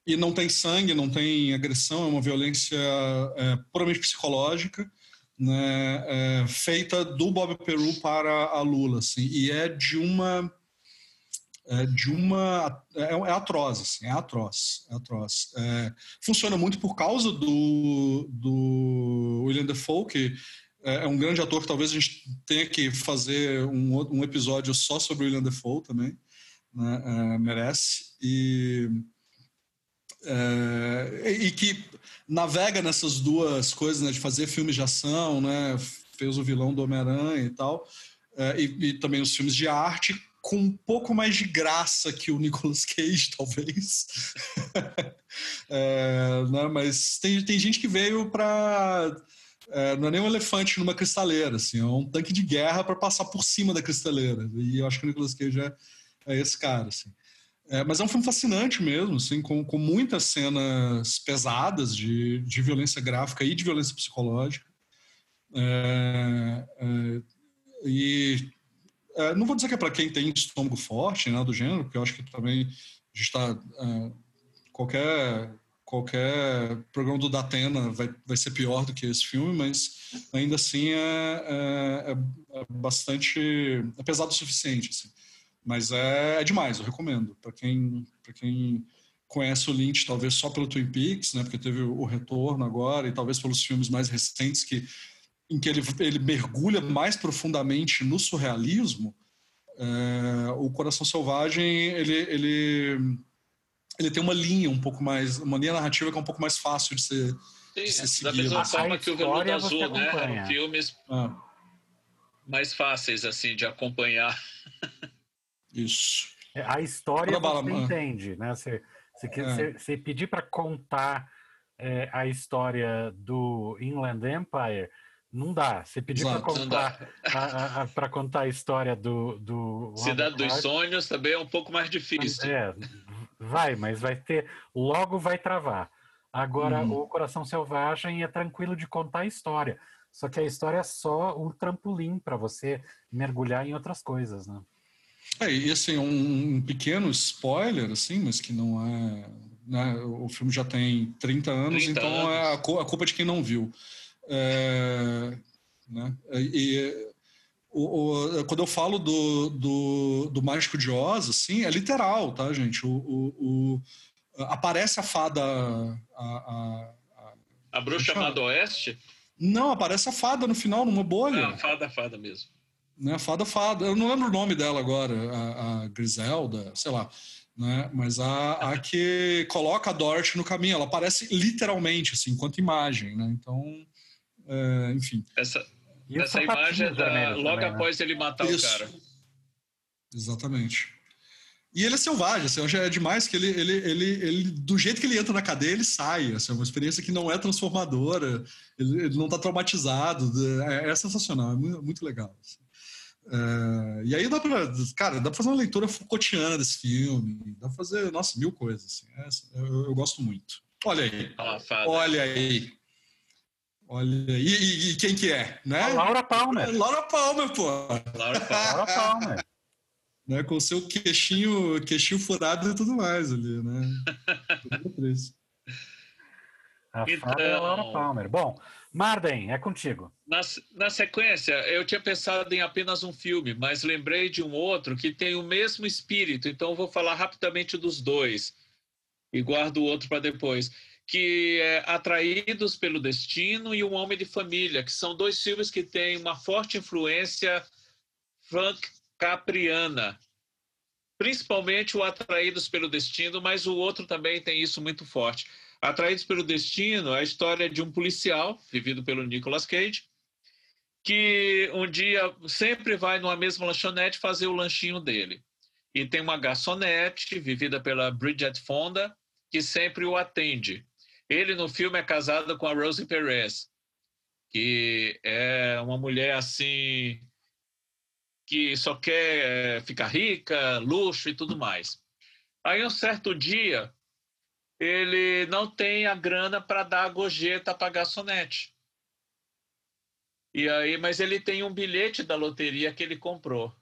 e não tem sangue, não tem agressão, é uma violência é, puramente psicológica, né, é, feita do Bob Peru para a Lula, assim, e é de uma é de uma é, é atroz, assim, é atroz, é atroz. É, funciona muito por causa do, do William Defoe, que é, é um grande ator que talvez a gente tenha que fazer um, um episódio só sobre o William Defoe também, né? é, merece. E, é, e que navega nessas duas coisas, né, de fazer filmes de ação, né, fez o vilão do Homem-Aranha e tal, é, e, e, também os filmes de arte, com um pouco mais de graça que o Nicolas Cage, talvez. é, né, mas tem, tem gente que veio para é, não é nem um elefante numa cristaleira, assim, é um tanque de guerra para passar por cima da cristaleira. E eu acho que o Nicolas Cage é, esse cara, assim. É, mas é um filme fascinante mesmo, assim, com, com muitas cenas pesadas de, de violência gráfica e de violência psicológica. É, é, e é, não vou dizer que é para quem tem estômago forte, nada do gênero, porque eu acho que também a gente está. É, qualquer qualquer programa do Datena vai, vai ser pior do que esse filme, mas ainda assim é, é bastante. é pesado o suficiente. Assim. Mas é, é demais, eu recomendo. Para quem, quem conhece o Lynch, talvez só pelo Twin Peaks, né, porque teve o, retorno agora, e talvez pelos filmes mais recentes que, em que ele, ele mergulha mais profundamente no surrealismo. É, o Coração Selvagem, ele, ele ele tem uma linha um pouco mais, uma linha narrativa que é um pouco mais fácil de ser, Sim, de ser da mesma forma que o Veludo Azul, né? Eram filmes ah. mais fáceis, assim, de acompanhar. Isso. É, a história você entende, né? Você, você, é. você pedir para contar é, a história do Inland Empire, não dá. Você pedir para contar, a, a, contar a história do. do Cidade dos Sonhos também é um pouco mais difícil. É, Vai, mas vai ter. Logo vai travar. Agora, uhum. o Coração Selvagem é tranquilo de contar a história. Só que a história é só um trampolim para você mergulhar em outras coisas, né? É, e assim, um, um, pequeno spoiler, assim, mas que não é. Né, o filme já tem 30 anos, 30 então anos. é a, culpa de quem não viu. É, né, e, o, o, quando eu falo do, do, do, Mágico de Oz, assim, é literal, tá, gente? O, o aparece a fada. A, a, a, a bruxa chamada Oeste? Não, aparece a fada no final, numa bolha. Ah, fada, fada mesmo. Né, fada, fada. Eu não lembro o nome dela agora, a, a Griselda, sei lá. Né? Mas a, a que coloca a Dorothy no caminho, ela aparece literalmente, assim, enquanto imagem, né? Então, é, enfim. Essa, Essa imagem é da, logo também, né? após né? ele matar Isso. o cara. Exatamente. E ele é selvagem, assim, já é demais que ele, ele, ele, ele, do jeito que ele entra na cadeia, ele sai. Assim, é uma experiência que não é transformadora, ele, ele não está traumatizado. É, é, sensacional, é muito, muito legal. Assim. É, e aí dá pra, cara, dá pra fazer uma leitura Foucaultiana desse filme, dá pra fazer, nossa, mil coisas. Assim, é, eu, eu, gosto muito. Olha aí. Olha aí. Olha aí. E, e, quem que é? Né? A Laura Palmer. Laura Palmer, pô. Laura, Laura Palmer. né, com o seu queixinho, queixinho furado e tudo mais ali, né? A então, é Laura Palmer. Bom, Marden, é contigo. Na, na sequência, eu tinha pensado em apenas um filme, mas lembrei de um outro que tem o mesmo espírito, então vou falar rapidamente dos dois e guardo o outro para depois. Que é Atraídos pelo Destino e Um Homem de Família, que são dois filmes que têm uma forte influência Frank Capriana, principalmente o Atraídos pelo Destino, mas o outro também tem isso muito forte. Atraídos pelo Destino é a história de um policial, vivido pelo Nicolas Cage, que um dia sempre vai numa mesma lanchonete fazer o lanchinho dele. E tem uma garçonete, vivida pela Bridget Fonda, que sempre o atende. Ele, no filme, é casado com a Rosie Perez, que é uma mulher assim que só quer ficar rica, luxo e tudo mais. Aí, um certo dia, ele não tem a grana para dar a gorjeta para garçonete. E aí, mas ele tem um bilhete da loteria que ele comprou.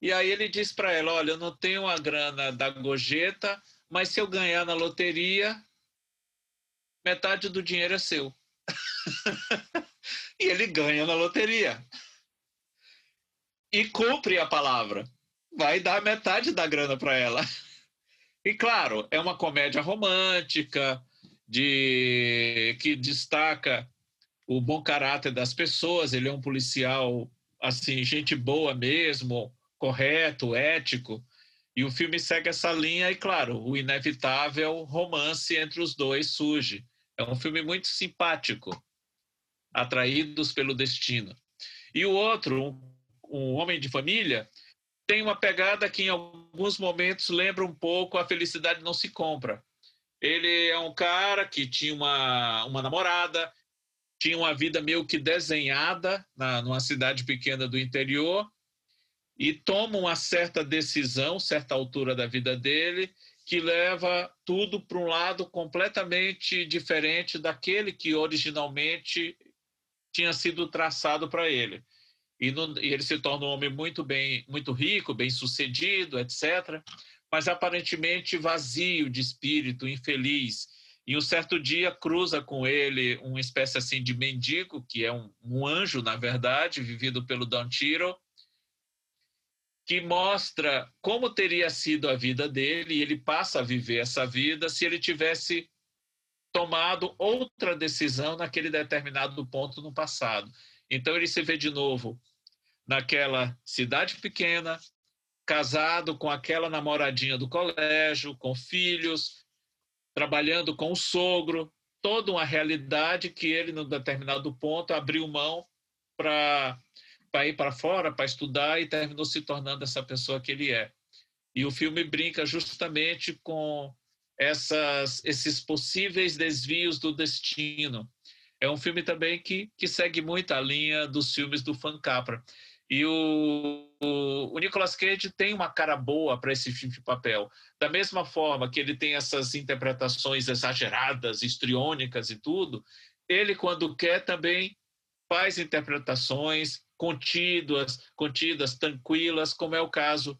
E aí ele diz para ela: Olha, eu não tenho a grana da gorjeta, mas se eu ganhar na loteria, metade do dinheiro é seu. e ele ganha na loteria. E cumpre a palavra. Vai dar metade da grana para ela. E claro, é uma comédia romântica, de que destaca o bom caráter das pessoas. Ele é um policial, assim, gente boa mesmo, correto, ético. E o filme segue essa linha e, claro, o inevitável romance entre os dois surge. É um filme muito simpático, Atraídos pelo Destino. E o outro, um, um Homem de Família, tem uma pegada que em alguns momentos lembra um pouco a felicidade não se compra. Ele é um cara que tinha uma, uma namorada, tinha uma vida meio que desenhada na, numa cidade pequena do interior e toma uma certa decisão, certa altura da vida dele, que leva tudo para um lado completamente diferente daquele que originalmente tinha sido traçado para ele e, e ele se torna um homem muito bem, muito rico, bem sucedido, etc. Mas aparentemente vazio de espírito, infeliz. E um certo dia cruza com ele uma espécie assim de mendigo, que é um, um anjo, na verdade, vivido pelo Don Tiro, que mostra como teria sido a vida dele, e ele passa a viver essa vida se ele tivesse tomado outra decisão naquele determinado ponto no passado. Então ele se vê de novo naquela cidade pequena, casado com aquela namoradinha do colégio, com filhos, trabalhando com o sogro, toda uma realidade que ele, num determinado ponto, abriu mão para ir para fora, para estudar e terminou se tornando essa pessoa que ele é. E o filme brinca justamente com essas, esses possíveis desvios do destino. É um filme também que, que segue muito a linha dos filmes do Fan Capra. E o, o, o Nicolas Cage tem uma cara boa para esse filme de papel. Da mesma forma que ele tem essas interpretações exageradas, histriônicas e tudo, ele, quando quer, também faz interpretações contidas, contidas, tranquilas, como é o caso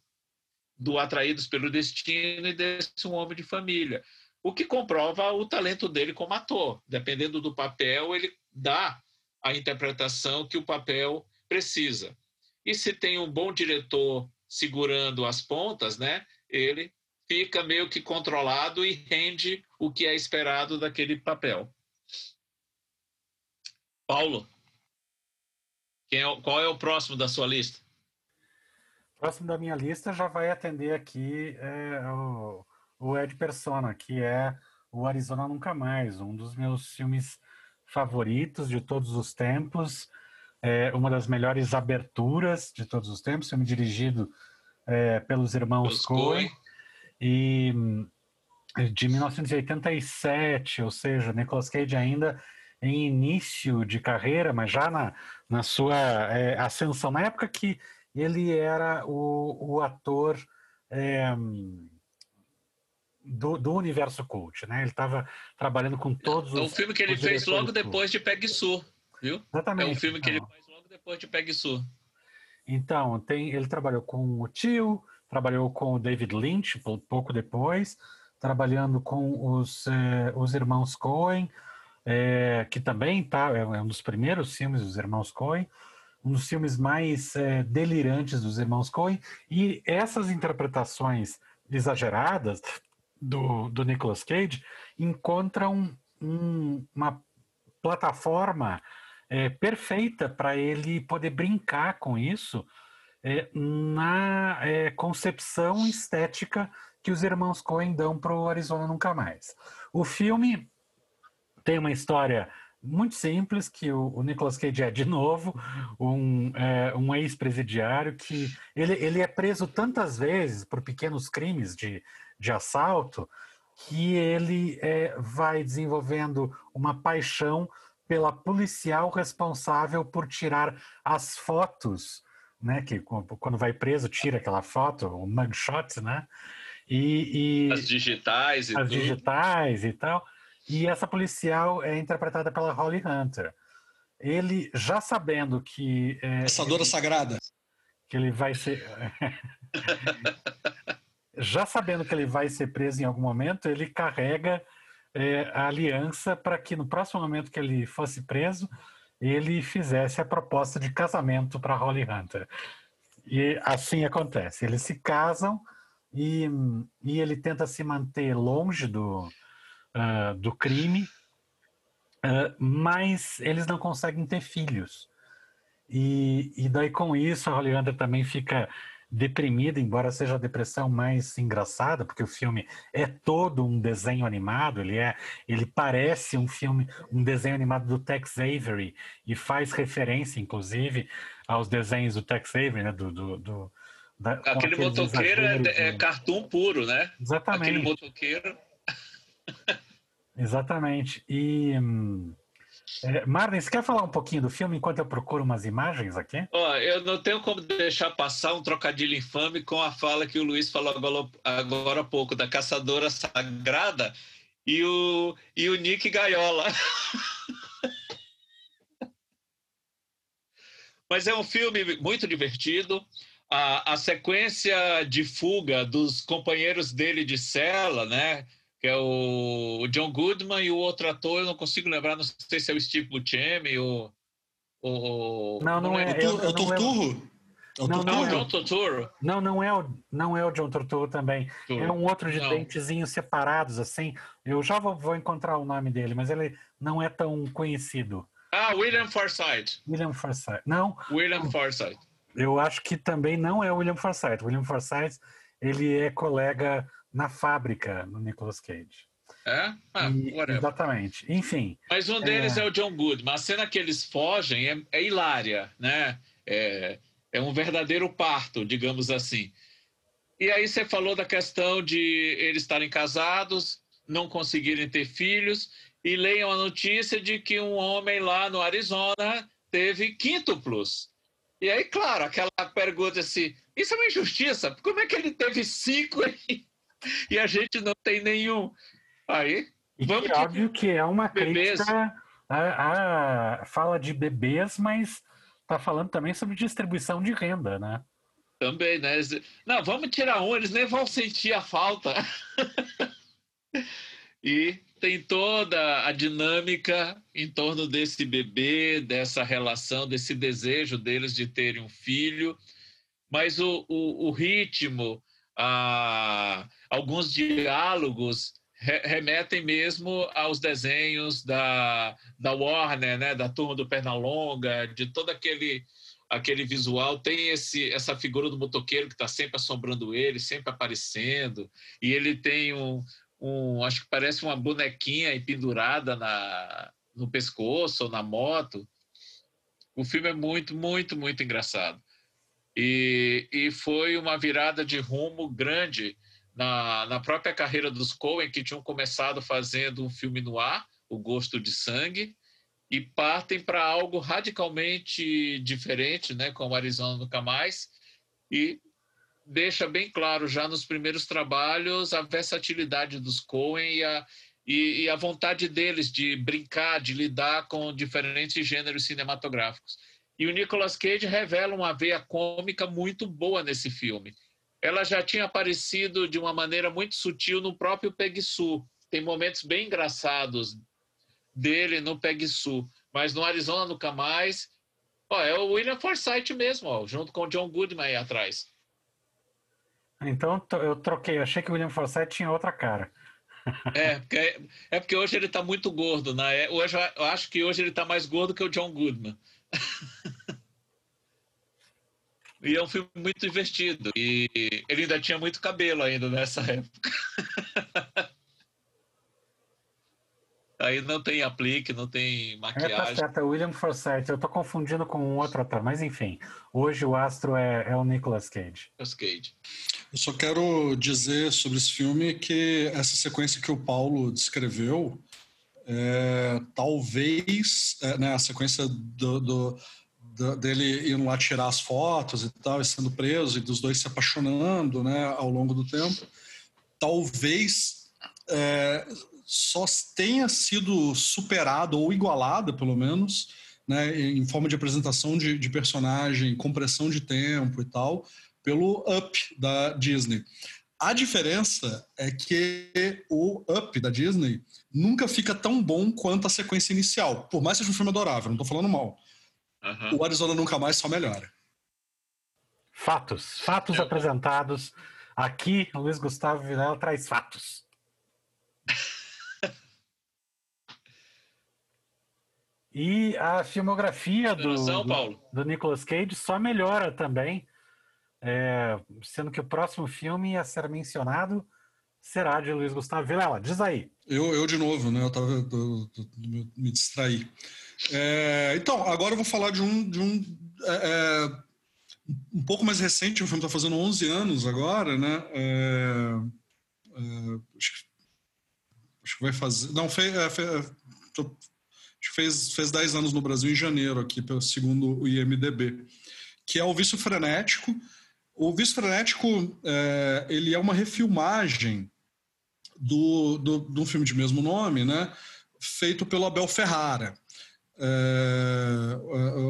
do Atraídos pelo Destino e desse Um Homem de Família. O que comprova o talento dele como ator. Dependendo do papel, ele dá a interpretação que o papel precisa. E se tem um bom diretor segurando as pontas, né, ele fica meio que controlado e rende o que é esperado daquele papel. Paulo, é, qual é o próximo da sua lista? Próximo da minha lista já vai atender aqui é, o, o Ed Persona, que é o Arizona Nunca Mais, um dos meus filmes favoritos de todos os tempos é uma das melhores aberturas de todos os tempos, filme dirigido é, pelos irmãos Coen, e de 1987, ou seja, Nicolas Cage ainda em início de carreira, mas já na, na sua é, ascensão, na época que ele era o, o ator é, do, do, universo cult, né? Ele estava trabalhando com todos é os. É um filme que ele fez logo depois de Peg Sue, viu? Exatamente. É um filme que então. ele faz logo depois de Peg Sue. Então, tem, ele trabalhou com o tio, trabalhou com o David Lynch pouco depois, trabalhando com os, eh, os irmãos Coen, eh, que também tá, é um dos primeiros filmes dos irmãos Coen, um dos filmes mais eh, delirantes dos irmãos Coen, e essas interpretações exageradas do, do Nicolas Cage encontram um, uma plataforma perfeita para ele poder brincar com isso, é, na é, concepção estética que os irmãos Coen dão para o Arizona Nunca Mais. O filme tem uma história muito simples, que o, o Nicolas Cage é, de novo, um, é, um ex-presidiário que ele, ele é preso tantas vezes por pequenos crimes de, de assalto que ele é, vai desenvolvendo uma paixão pela policial responsável por tirar as fotos né? Que quando vai preso tira aquela foto, o mugshot, né? E, e as digitais e as tudo. digitais e tal. E essa policial é interpretada pela Holly Hunter. Ele já sabendo que é, caçadora ele, sagrada, que ele vai ser já sabendo que ele vai ser preso em algum momento, ele carrega é, a aliança para que no próximo momento que ele fosse preso, ele fizesse a proposta de casamento para Holly Hunter. E assim acontece. Eles se casam e, e ele tenta se manter longe do, uh, do crime, uh, mas eles não conseguem ter filhos. E, e daí com isso a Holly Hunter também fica deprimida, embora seja a depressão mais engraçada, porque o filme é todo um desenho animado, ele é, ele parece um filme, um desenho animado do Tex Avery e faz referência, inclusive, aos desenhos do Tex Avery, né, do, do, do da, aquele motoqueiro é, é cartoon puro, né? Exatamente. Aquele motoqueiro. Exatamente. E hum, é, Marden, você quer falar um pouquinho do filme enquanto eu procuro umas imagens aqui? Ó, eu não tenho como deixar passar um trocadilho infame com a fala que o Luiz falou agora, agora há pouco, da caçadora sagrada e o, e o Nick Gaiola. Mas é um filme muito divertido. A, a sequência de fuga dos companheiros dele de cela, né? Que é o, John Goodman e o outro ator, eu não consigo lembrar, não sei se é o Steve Buscemi ou... ou não, não, é. É, é o Torturro? É o não, não, é o John Turturro? Não, não é o, não é o John Turturro também. É um outro de não. dentezinhos separados, assim. Eu já vou, vou, encontrar o nome dele, mas ele não é tão conhecido. Ah, William Forsythe. William Forsythe. Não. William Forsythe. Eu acho que também não é o William Forsythe. William Forsythe, ele é colega na fábrica no Nicolas Cage. É? Ah, e, exatamente. Enfim. Mas um deles é... é... o John Goodman. A cena que eles fogem é, é hilária, né? É, é um verdadeiro parto, digamos assim. E aí você falou da questão de eles estarem casados, não conseguirem ter filhos, e leiam a notícia de que um homem lá no Arizona teve quíntuplos. E aí, claro, aquela pergunta assim, isso é uma injustiça, como é que ele teve cinco e a gente não tem nenhum. Aí, vamos. E óbvio que é uma bebês. crítica a, a, fala de bebês, mas está falando também sobre distribuição de renda, né? Também, né? Não, vamos tirar um, eles nem vão sentir a falta. e tem toda a dinâmica em torno desse bebê, dessa relação, desse desejo deles de terem um filho, mas o, o, o ritmo, a, alguns diálogos remetem mesmo aos desenhos da, da Warner, né, da turma do Pernalonga, de todo aquele aquele visual tem esse essa figura do motoqueiro que está sempre assombrando ele, sempre aparecendo, e ele tem um, um acho que parece uma bonequinha pendurada na no pescoço ou na moto. O filme é muito, muito, muito engraçado. E, e foi uma virada de rumo grande na, na própria carreira dos Coen, que tinham começado fazendo um filme no ar, O Gosto de Sangue, e partem para algo radicalmente diferente, né, como Arizona Nunca Mais, e deixa bem claro já nos primeiros trabalhos a versatilidade dos Coen e a, e, e a vontade deles de brincar, de lidar com diferentes gêneros cinematográficos. E o Nicolas Cage revela uma veia cômica muito boa nesse filme. Ela já tinha aparecido de uma maneira muito sutil no próprio Peg Sue. Tem momentos bem engraçados dele no Peg Sue, mas no Arizona Nunca Mais, ó, é o William Forsythe mesmo, ó, junto com o John Goodman aí atrás. Então eu troquei, achei que o William Forsythe tinha outra cara. É, porque, é porque hoje ele está muito gordo, né? Hoje, eu acho que hoje ele está mais gordo que o John Goodman. e é um filme muito investido. E ele ainda tinha muito cabelo ainda nessa época. Aí não tem aplique, não tem maquiagem. É, tá certo, é William Forsythe. Eu tô confundindo com um outro ator, mas enfim. Hoje o astro é, é o Nicolas Cage. Nicolas Cage. Eu só quero dizer sobre esse filme que essa sequência que o Paulo descreveu, é, talvez, é, né, a sequência do, do, do, dele indo lá tirar as fotos e tal, e sendo preso, e dos dois se apaixonando né, ao longo do tempo, talvez é, só tenha sido superada ou igualada, pelo menos, né, em forma de apresentação de, de personagem, compressão de tempo e tal, pelo Up da Disney. A diferença é que o Up da Disney nunca fica tão bom quanto a sequência inicial. Por mais que seja um filme adorável, não estou falando mal. Uhum. O Arizona Nunca Mais só melhora. Fatos. Fatos é. apresentados. Aqui, Luiz Gustavo Vilela traz fatos. E a filmografia do, do, do, Nicolas Cage só melhora também, é, sendo que o próximo filme a ser mencionado será de Luiz Gustavo Vilela. Diz aí. Eu, eu de novo, né? Eu tava eu, eu, me distraí. É, então, agora eu vou falar de um, de um é, é um pouco mais recente. O filme está fazendo 11 anos agora, né? É, é, acho, que, acho, que vai fazer. Não, fez, fez, fez, fez 10 anos no Brasil em janeiro, aqui, segundo o IMDB, que é o Vício Frenético. O Vício Frenético é, ele é uma refilmagem do, do, de um filme de mesmo nome, né, feito pelo Abel Ferrara. É,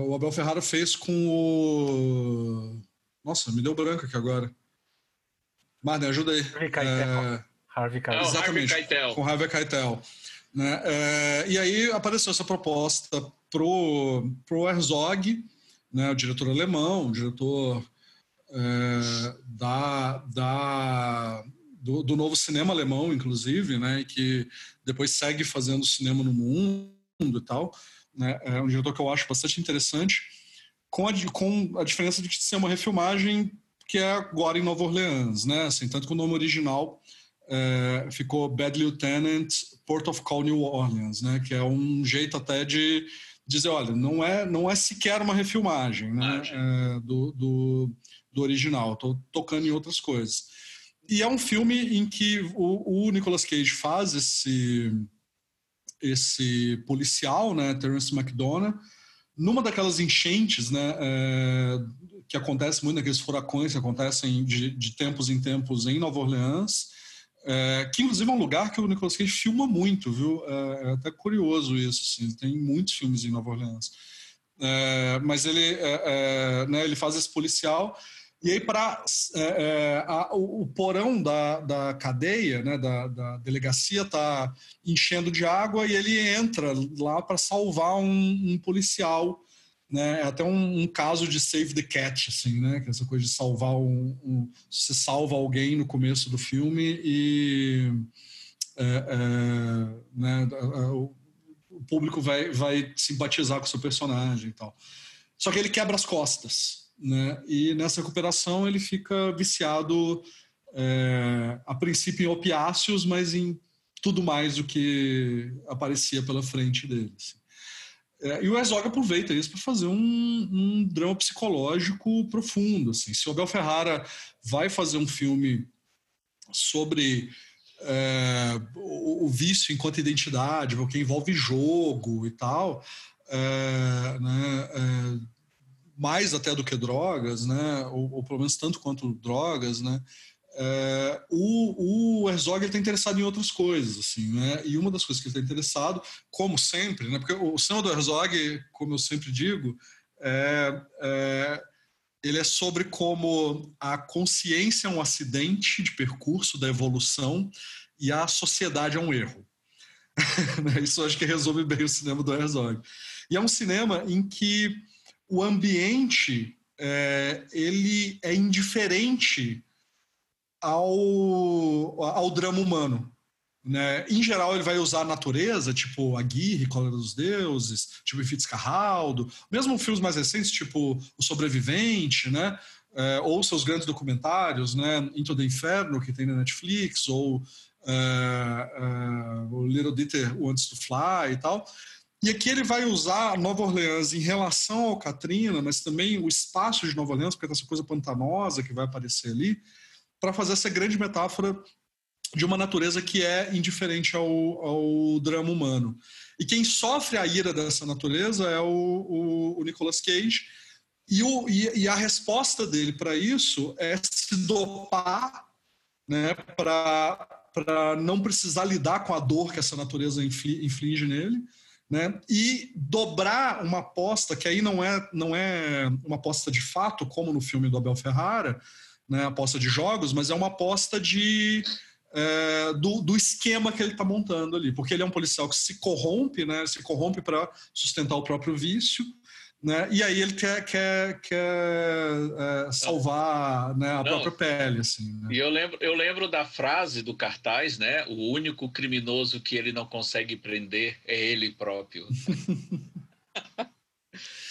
o Abel Ferrara fez com o. Nossa, me deu branco aqui agora. Marne, ajuda aí. Harvey Keitel. É... Harvey Keitel. Exatamente, Harvey Keitel. com Harvey Keitel. Né? É, e aí apareceu essa proposta pro, pro Herzog, né, o diretor alemão, o diretor é, da, da, do, do, novo cinema alemão, inclusive, né, que depois segue fazendo cinema no mundo e tal. Né, é um diretor que eu acho bastante interessante, com a, com a diferença de ser uma refilmagem que é agora em Nova Orleans, né? Assim, tanto que o nome original é, ficou Bad Lieutenant Port of Call New Orleans, né? Que é um jeito até de dizer, olha, não é não é sequer uma refilmagem, né? É, do, do, do, original. Estou tocando em outras coisas. E é um filme em que o, o Nicolas Cage faz esse esse policial, né? Terence McDonough, numa daquelas enchentes, né? É, que acontece muito naqueles furacões que acontecem de, de tempos em tempos em Nova Orleans é, que inclusive é um lugar que o Nicolas Cage filma muito, viu? É, é até curioso isso, assim, tem muitos filmes em Nova Orleans. É, mas ele, né, ele faz esse policial e aí para o, o, porão da, da cadeia, né, da, da delegacia está enchendo de água e ele entra lá para salvar um, um policial né? É até um, um, caso de save the cat, assim, né? Que é essa coisa de salvar um, um você salva alguém no começo do filme e é, é, né, o, o público vai, vai simpatizar com o seu personagem e tal. Só que ele quebra as costas, né? E nessa recuperação ele fica viciado é, a princípio em opiáceos, mas em tudo mais do que aparecia pela frente dele. Assim. É, e o Herzog aproveita isso para fazer um, um, drama psicológico profundo. Assim. Se o Abel Ferrara vai fazer um filme sobre é, o, o, vício enquanto identidade, porque envolve jogo e tal, é, né, é, mais até do que drogas, né? Ou, ou pelo menos tanto quanto drogas, né? É, o, o Herzog está interessado em outras coisas, assim, né? E uma das coisas que ele está interessado, como sempre, né? Porque o cinema do Herzog, como eu sempre digo, é, é, ele é sobre como a consciência é um acidente de percurso da evolução e a sociedade é um erro. Isso acho que resolve bem o cinema do Herzog. E é um cinema em que o ambiente é, ele é indiferente ao, ao drama humano. Né? Em geral, ele vai usar a natureza, tipo Aguirre, Cólera dos Deuses, tipo Fitzcarraldo, mesmo filmes mais recentes, tipo O Sobrevivente, né? É, ou seus grandes documentários, né? Into the Inferno, que tem na Netflix, ou é, é, o Little Dieter Wants to Fly e tal. E aqui ele vai usar Nova Orleans em relação ao Katrina, mas também o espaço de Nova Orleans, porque tem essa coisa pantanosa que vai aparecer ali, para fazer essa grande metáfora de uma natureza que é indiferente ao, ao drama humano. E quem sofre a ira dessa natureza é o, o, o Nicolas Cage, e, o, e, e a resposta dele para isso é se dopar né, para não precisar lidar com a dor que essa natureza inflige nele, né, e dobrar uma aposta que aí não é, não é uma aposta de fato, como no filme do Abel Ferrara, né, aposta de jogos, mas é uma aposta de é, do, do, esquema que ele está montando ali, porque ele é um policial que se corrompe, né, se corrompe para sustentar o próprio vício, né, e aí ele quer, quer, quer é, salvar né, a Não, própria pele, assim. Né? E eu lembro, eu lembro da frase do cartaz, né, o único criminoso que ele não consegue prender é ele próprio.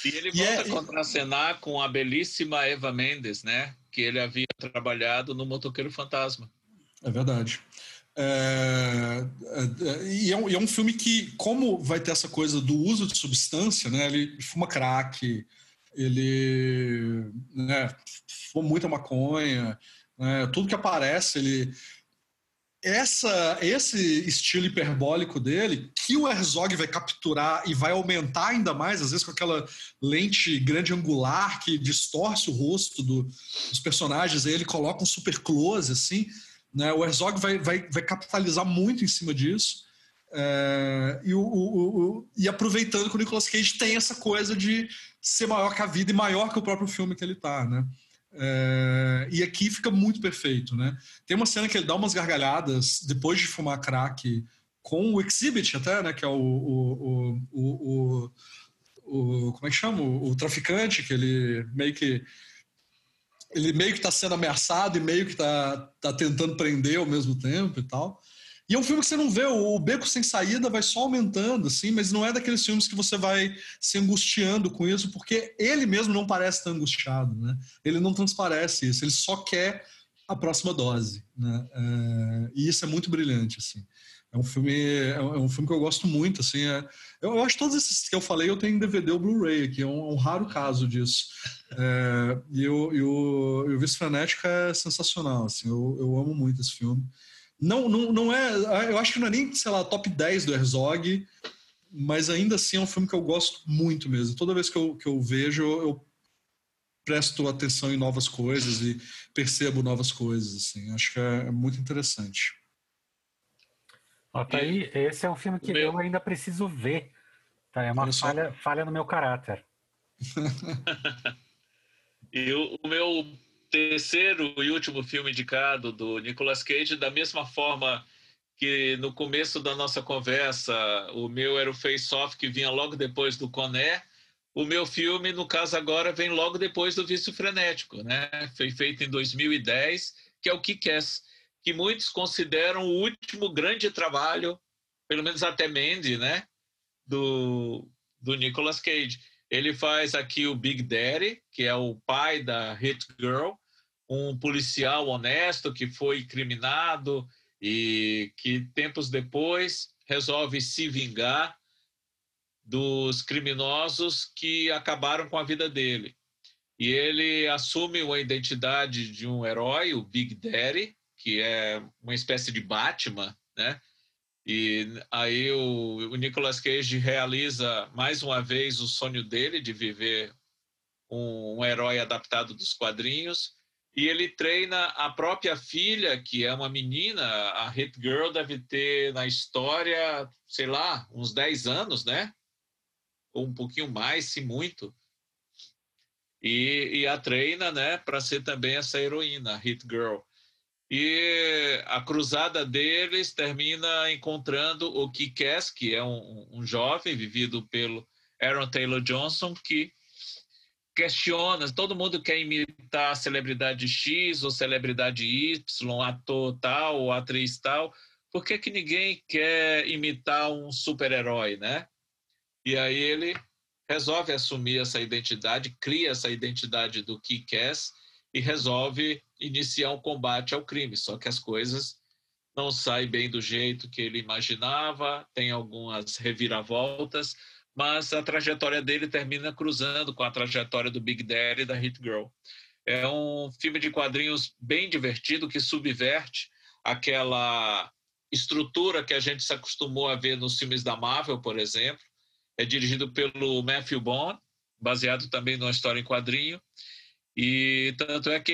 E ele volta a contracenar com a belíssima Eva Mendes, né? Que ele havia trabalhado no Motoqueiro Fantasma. É verdade. É, é, e, é um, é um, filme que, como vai ter essa coisa do uso de substância, né? Ele fuma crack, ele né, fuma muita maconha, né, tudo que aparece, ele essa, esse estilo hiperbólico dele, que o Herzog vai capturar e vai aumentar ainda mais, às vezes com aquela lente grande angular que distorce o rosto do, dos personagens, aí ele coloca um super close, assim, né? O Herzog vai, vai, vai capitalizar muito em cima disso. É, e, o, o, o, e aproveitando que o Nicolas Cage tem essa coisa de ser maior que a vida e maior que o próprio filme que ele está, né? É, e aqui fica muito perfeito, né? Tem uma cena que ele dá umas gargalhadas depois de fumar crack com o Exhibit até, né? Que é o, o, como é que chama? O, traficante que ele meio que ele meio que está sendo ameaçado e meio que está tá tentando prender ao mesmo tempo e tal. E é um filme que você não vê, o beco sem saída vai só aumentando, assim, mas não é daqueles filmes que você vai se angustiando com isso, porque ele mesmo não parece estar angustiado, né? Ele não transparece isso, ele só quer a próxima dose, né? É, e isso é muito brilhante, assim. É um filme, é um é filme que eu gosto muito, assim. É, eu, eu, acho que todos esses que eu falei eu tenho em DVD ou Blu-ray aqui, é um, um, raro caso disso. É, e, eu, e o, e o Vice Frenética é sensacional, assim. Eu, eu amo muito esse filme. Não, não, não é. Eu acho que não é nem, sei lá, top 10 do Herzog, mas ainda assim é um filme que eu gosto muito mesmo. Toda vez que eu, que eu vejo, eu presto atenção em novas coisas e percebo novas coisas. Assim. Acho que é, é muito interessante. Ó, tá aí, esse é um filme que meu... eu ainda preciso ver. Tá? É uma falha, falha no meu caráter. e o, o meu terceiro e último filme indicado do Nicolas Cage, da mesma forma que no começo da nossa conversa, o meu era o Face Off, que vinha logo depois do Coné, o meu filme, no caso agora, vem logo depois do Vício Frenético, né? Foi feito em 2010, que é o Kick-Ass, que muitos consideram o último grande trabalho, pelo menos até Mandy, né? Do, do Nicolas Cage. Ele faz aqui o Big Daddy, que é o pai da Hit Girl, um policial honesto que foi criminado e que tempos depois resolve se vingar dos criminosos que acabaram com a vida dele. E ele assume uma identidade de um herói, o Big Daddy, que é uma espécie de Batman, né? E aí o, o Nicolas Cage realiza mais uma vez o sonho dele de viver um, um herói adaptado dos quadrinhos, e ele treina a própria filha, que é uma menina, a Hit Girl deve ter na história, sei lá, uns 10 anos, né? Ou um pouquinho mais, se muito. E, e a treina, né, para ser também essa heroína, a Hit Girl. E a cruzada deles termina encontrando o Kikes, que é um, um jovem vivido pelo Aaron Taylor Johnson, que questiona, todo mundo quer imitar a celebridade X ou celebridade Y, ator tal ou atriz tal, por que, que ninguém quer imitar um super-herói, né? E aí ele resolve assumir essa identidade, cria essa identidade do Kick-Ass e resolve iniciar um combate ao crime, só que as coisas não saem bem do jeito que ele imaginava, tem algumas reviravoltas, mas a trajetória dele termina cruzando com a trajetória do Big Daddy e da Hit Girl. É um filme de quadrinhos bem divertido que subverte aquela estrutura que a gente se acostumou a ver nos filmes da Marvel, por exemplo. É dirigido pelo Matthew Bond, baseado também numa história em quadrinho. E tanto é que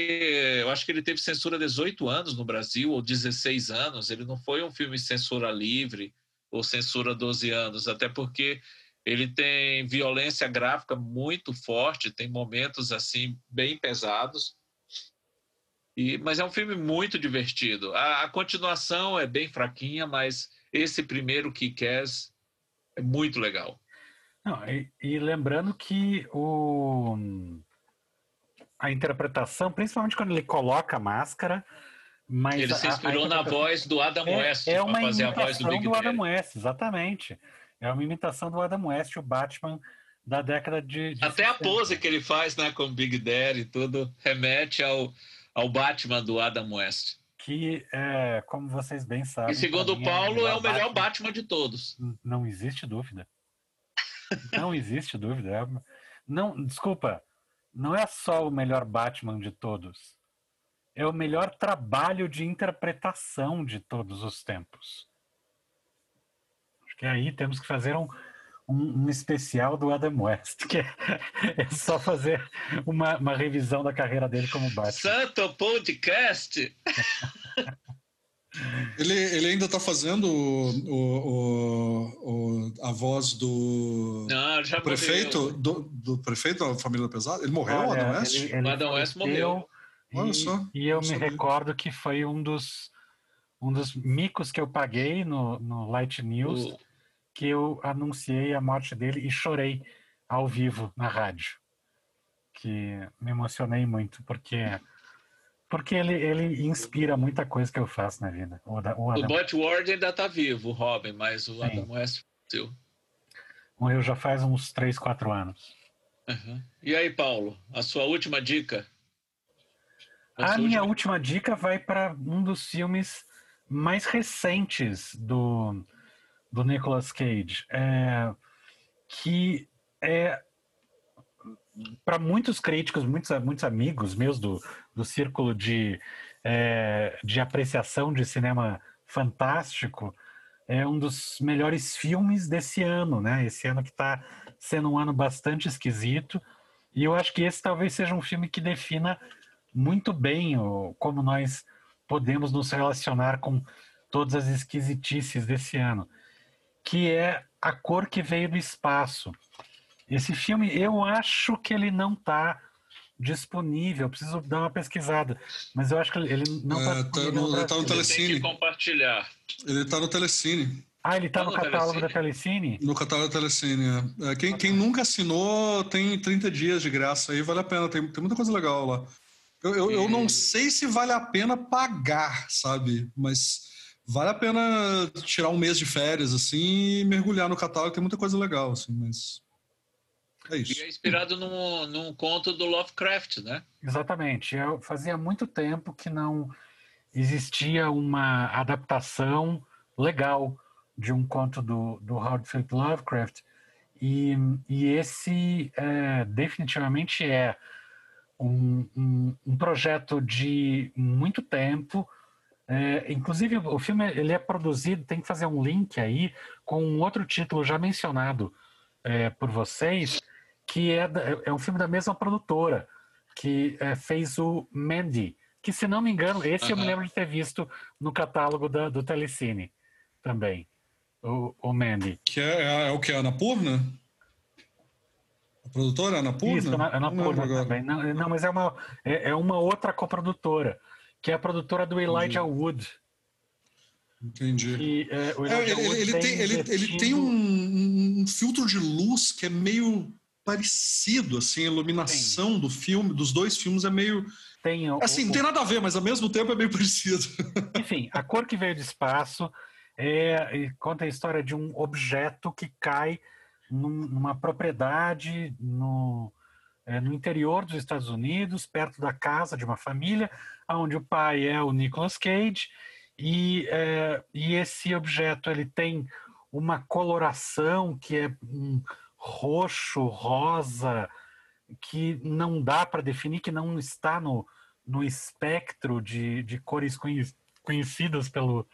eu acho que ele teve censura 18 anos no Brasil, ou 16 anos. Ele não foi um filme censura livre ou censura 12 anos, até porque ele tem violência gráfica muito forte, tem momentos assim bem pesados. E, mas é um filme muito divertido. A, a continuação é bem fraquinha, mas esse primeiro que quer é muito legal. Não, e, e, lembrando que o, a interpretação, principalmente quando ele coloca a máscara, mas ele se inspirou a, a na voz do Adam é, West é para fazer a voz do Big do Adam West, exatamente. É uma imitação do Adam West, o Batman da década de. de Até 60. a pose que ele faz, né, com o Big Daddy e tudo, remete ao, ao Batman do Adam West. Que, é, como vocês bem sabem. E segundo o Paulo, é, é o melhor Batman. Batman de todos. Não existe dúvida. Não existe dúvida. É não, desculpa, não é só o melhor Batman de todos. É o melhor trabalho de interpretação de todos os tempos. Acho que aí temos que fazer um, um, um especial do Adam West, que é, é só fazer uma, uma, revisão da carreira dele como Batman. Santo Podcast! Ele, ele ainda está fazendo o, o, o, a voz do, Não, já prefeito do, do, prefeito da família pesada. Ele morreu, Olha, Adam West? Ele, ele o Adam West morreu. E, Olha só, e eu me sabia. recordo que foi um dos um dos micos que eu paguei no, no Light News. O que eu anunciei a morte dele e chorei ao vivo na rádio. Que me emocionei muito, porque porque ele, ele inspira muita coisa que eu faço na vida. O, o, o Butch Ward ainda está vivo, o Robin, mas o Sim. Adam West seu. Morreu já faz uns 3, 4 anos. Uhum. E aí, Paulo, a sua última dica? A, a minha última... última dica vai para um dos filmes mais recentes do, do Nicolas Cage, é, que é para muitos críticos, muitos, muitos amigos meus do, do círculo de, é, de apreciação de cinema fantástico, é um dos melhores filmes desse ano, né? Esse ano que está sendo um ano bastante esquisito. E eu acho que esse talvez seja um filme que defina muito bem o, como nós podemos nos relacionar com todas as esquisitices desse ano que é A Cor que Veio do Espaço. Esse filme, eu acho que ele não está disponível, preciso dar uma pesquisada, mas eu acho que ele não está é, tá no, ele tá no Telecine. Tem que compartilhar. Ele está no Telecine. Ah, ele está tá no, no, catálogo telecine? da Telecine? No catálogo da Telecine, é. é quem, quem tá. nunca assinou tem 30 dias de graça aí, vale a pena, tem, tem muita coisa legal lá. Eu, eu, eu não sei se vale a pena pagar, sabe? Mas vale a pena tirar um mês de férias, assim, e mergulhar no catálogo, tem muita coisa legal, assim, mas. É isso. E é inspirado num, num conto do Lovecraft, né? Exatamente. Eu fazia muito tempo que não existia uma adaptação legal de um conto do, do Howard Philip Lovecraft. E, e esse é, definitivamente é um, um, um projeto de muito tempo, é, inclusive, o filme ele é produzido, tem que fazer um link aí com um outro título já mencionado é, por vocês, que é, é um filme da mesma produtora, que é, fez o Mandy, que se não me engano, esse eu me lembro de ter visto no catálogo da, do Telecine também, o, o Mandy. Que é, é, é o que? A Anapurna? A produtora Anapurna? Isso, Anapurna também. Não, não, mas é uma, é, é uma outra coprodutora, que é a produtora do Elijah Entendi. Wood. Entendi. É, ele, ele, tem, ele, ele tem um, um, filtro de luz que é meio parecido, assim, a iluminação tem. do filme, dos dois filmes é meio. Tem, assim, o, não tem nada a ver, mas ao mesmo tempo é meio parecido. Enfim, A Cor que Veio do Espaço é, conta a história de um objeto que cai num, numa propriedade no, é, no interior dos Estados Unidos, perto da casa de uma família, onde o pai é o Nicolas Cage, e, é, e esse objeto ele tem uma coloração que é um roxo, rosa, que não dá para definir, que não está no, no espectro de, de cores conhecidas pelo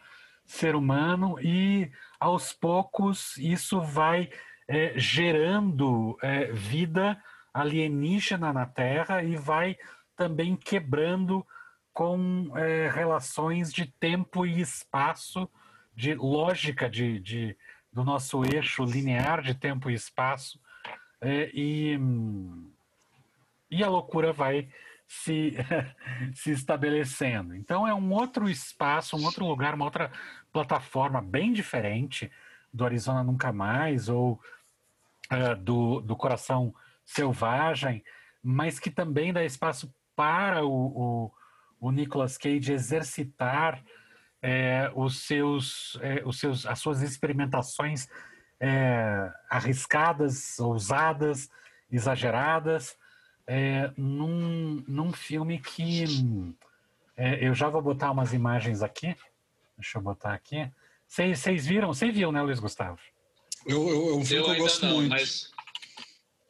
ser humano, e aos poucos isso vai é, gerando é, vida alienígena na Terra e vai também quebrando com é, relações de tempo e espaço, de lógica de, de, do nosso eixo linear de tempo e espaço, é, e, e a loucura vai se, se estabelecendo. Então é um outro espaço, um outro lugar, uma outra plataforma bem diferente do Arizona Nunca Mais ou uh, do, do Coração Selvagem, mas que também dá espaço para o, o, o Nicolas Cage exercitar é, os seus, é, os seus, as suas experimentações é, arriscadas, ousadas, exageradas, é, num, num filme que é, eu já vou botar umas imagens aqui. Deixa eu botar aqui. Vocês viram? Você viu, né, Luiz Gustavo? Eu, eu, é um filme eu que eu gosto não, muito. Mas,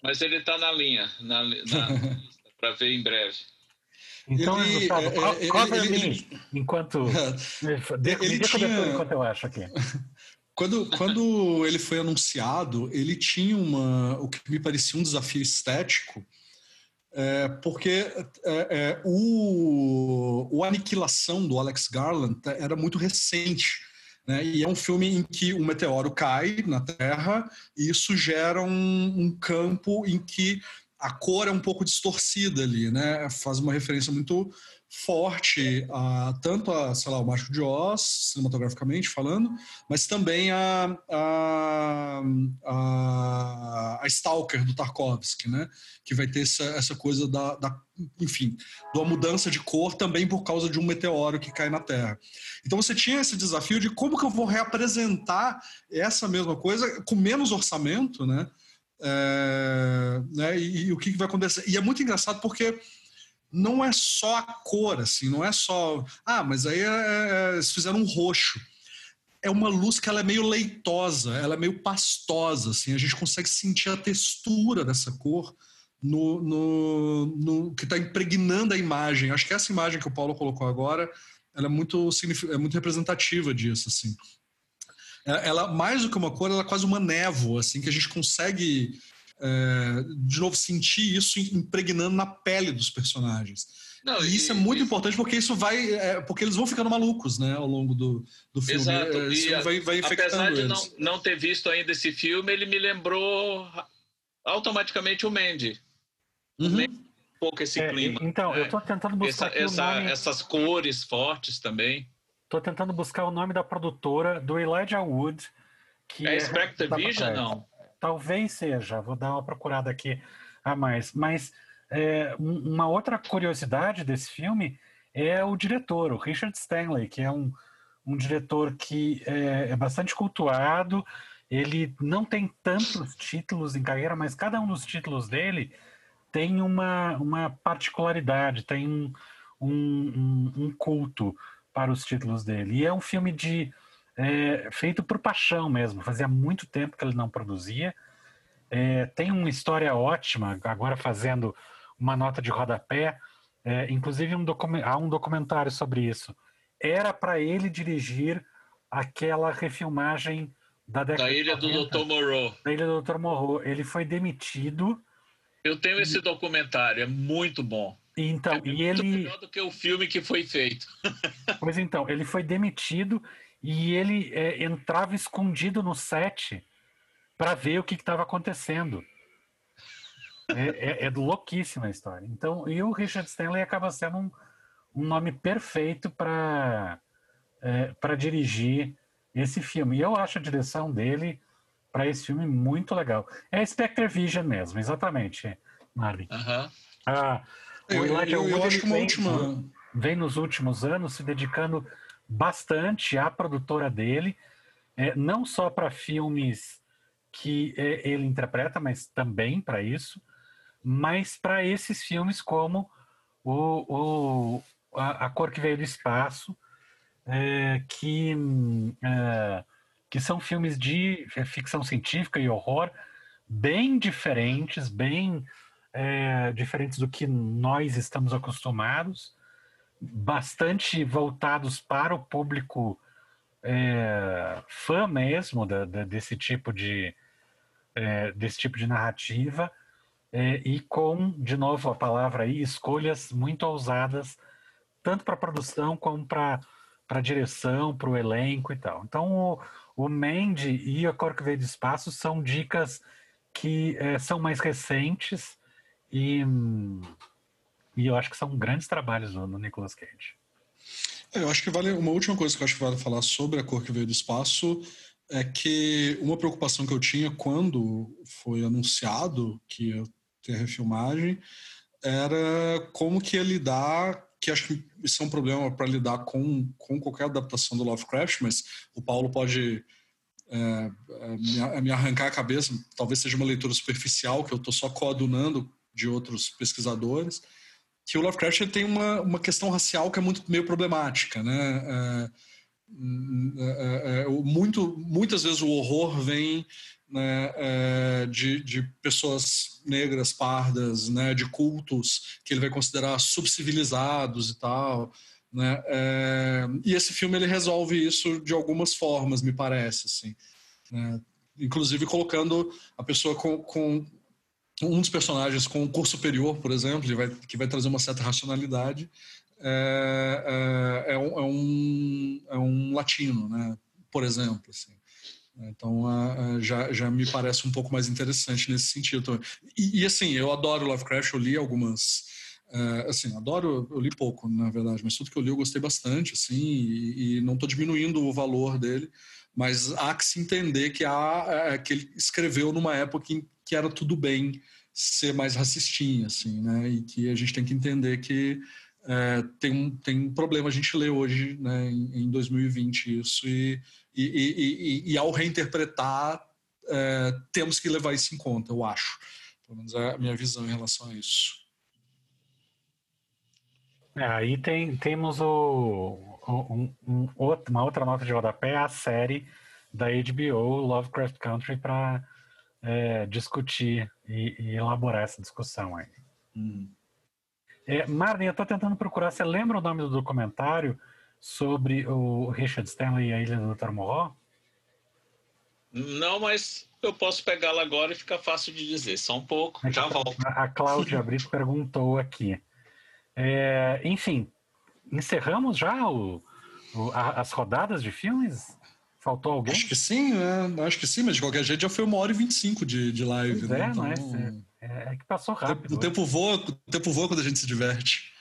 mas ele está na linha, na, na para ver em breve. Então, ele, Gustavo, é, cover ele, ele, enquanto. ele tinha... enquanto eu acho aqui. Quando, quando ele foi anunciado, ele tinha uma, o que me parecia um desafio estético, é, porque é, é, o, o Aniquilação do Alex Garland era muito recente. Né? E é um filme em que um meteoro cai na Terra e isso gera um, um campo em que a cor é um pouco distorcida ali, né? Faz uma referência muito forte a tanto a, sei lá, o Mágico de Oz, cinematograficamente falando, mas também a, a, a, a Stalker do Tarkovsky, né? Que vai ter essa, essa coisa da, da, enfim, da mudança de cor também por causa de um meteoro que cai na Terra. Então você tinha esse desafio de como que eu vou reapresentar essa mesma coisa com menos orçamento, né? É, né, e, e, o que, que vai acontecer. E é muito engraçado porque não é só a cor, assim, não é só. Ah, mas aí é, é, eles fizeram um roxo. É uma luz que ela é meio leitosa, ela é meio pastosa, assim, a gente consegue sentir a textura dessa cor no, no, no que está impregnando a imagem. Acho que essa imagem que o Paulo colocou agora, ela é muito, é muito representativa disso, assim. É, ela, mais do que uma cor, ela é quase uma névoa, assim, que a gente consegue, é, de novo, sentir isso impregnando na pele dos personagens. Não, e, isso é muito e, importante porque isso vai. É, porque eles vão ficando malucos, né, ao longo do, do filme. Exato. É, isso e, vai, vai apesar de não, não ter visto ainda esse filme, ele me lembrou automaticamente o Mandy. Uhum. Mandy um pouco esse é, clima. Então, eu estou tentando buscar essa, essa, essas cores fortes também. Estou tentando buscar o nome da produtora do Elijah Wood. Que é, é Spectre Vision, não? Talvez seja, vou dar uma procurada aqui a mais. Mas é, uma outra curiosidade desse filme é o diretor, o Richard Stanley, que é um, um diretor que é, é bastante cultuado. Ele não tem tantos títulos em carreira, mas cada um dos títulos dele tem uma, uma particularidade, tem um, um, um culto para os títulos dele. E é um filme de é, feito por paixão mesmo. Fazia muito tempo que ele não produzia. É, tem uma história ótima, agora fazendo uma nota de rodapé. É, inclusive, um há um documentário sobre isso. Era para ele dirigir aquela refilmagem da década da Ilha do Dr. Moreau. Da Ilha do Dr. Moreau. Ele foi demitido Eu tenho esse documentário, é muito bom. Então, é e ele. melhor do que o filme que foi feito. pois então, ele foi demitido e ele é, entrava escondido no set para ver o que estava acontecendo. É, é, é, louquíssima a história. Então, e o Richard Stanley acaba sendo um, um nome perfeito para é, para dirigir esse filme. E eu acho a direção dele para esse filme muito legal. É Spectre Vision mesmo, exatamente, Marvin. Uhum. Ah, eu, eu, eu, eu acho que uma vem, última... vem nos últimos anos se dedicando bastante à produtora dele, é, não só para filmes que é, ele interpreta, mas também para isso, mas para esses filmes como o, o a, a, Cor que Veio do Espaço, é, que, é, que são filmes de ficção científica e horror bem diferentes, bem é, diferentes do que nós estamos acostumados, bastante voltados para o público é, fã mesmo da, da, desse tipo de é, desse tipo de narrativa é, e com de novo a palavra aí escolhas muito ousadas tanto para produção como para para direção, para o elenco e tal. Então o, o Mandy e a Cor que veio do espaço são dicas que é, são mais recentes e, e eu acho que são grandes trabalhos no, Nicolas Cage. É, eu acho que vale uma última coisa que eu acho que vale falar sobre a cor que veio do espaço é que uma preocupação que eu tinha quando foi anunciado que ia ter refilmagem era como que ia lidar, que acho que isso é um problema para lidar com, com qualquer adaptação do Lovecraft, mas o Paulo pode é, é, me, me arrancar a cabeça, talvez seja uma leitura superficial, que eu estou só coadunando de outros pesquisadores, que o Lovecraft tem uma, uma questão racial que é muito meio problemática, né? É, é, é, muito, muitas vezes o horror vem né, é, de, de pessoas negras, pardas, né, de cultos que ele vai considerar subcivilizados e tal. Né? É, e esse filme ele resolve isso de algumas formas, me parece, assim. Né? Inclusive colocando a pessoa com, com um dos personagens com um curso superior, por exemplo, vai, que vai trazer uma certa racionalidade, é, é, é, um, é, um, é latino, né? por exemplo. Assim. Então já, já me parece um pouco mais interessante nesse sentido. E, e assim, eu adoro Lovecraft, eu li algumas. Assim, adoro, eu li pouco, na verdade, mas tudo que eu li eu gostei bastante, assim, e, e não estou diminuindo o valor dele, mas há que se entender que, há, é, que ele escreveu numa época em que era tudo bem ser mais racistinha, assim, né? E que a gente tem que entender que é, tem, um, tem um problema a gente ler hoje, né, em, em 2020 isso, e, e, e, e ao reinterpretar é, temos que levar isso em conta, eu acho. Pelo menos é a minha visão em relação a isso. É, aí tem, temos o, um, um, uma outra nota de rodapé, a série da HBO Lovecraft Country para é, discutir e, e, elaborar essa discussão aí. Hum. É, Marlene, eu estou tentando procurar. Você lembra o nome do documentário sobre o Richard Stanley e a Ilha do Dr. Morro? Não, mas eu posso pegá-la agora e fica fácil de dizer. Só um pouco, já volto. A Cláudia Brito perguntou aqui. É, enfim, encerramos já o, o, a, as rodadas de filmes? Faltou alguém? Acho que sim, né? Acho que sim, mas de qualquer jeito já foi uma hora e vinte e cinco de, de live. Pois né? É, então, mas é, é, que passou rápido. O tempo, voa, o tempo voa quando a gente se diverte.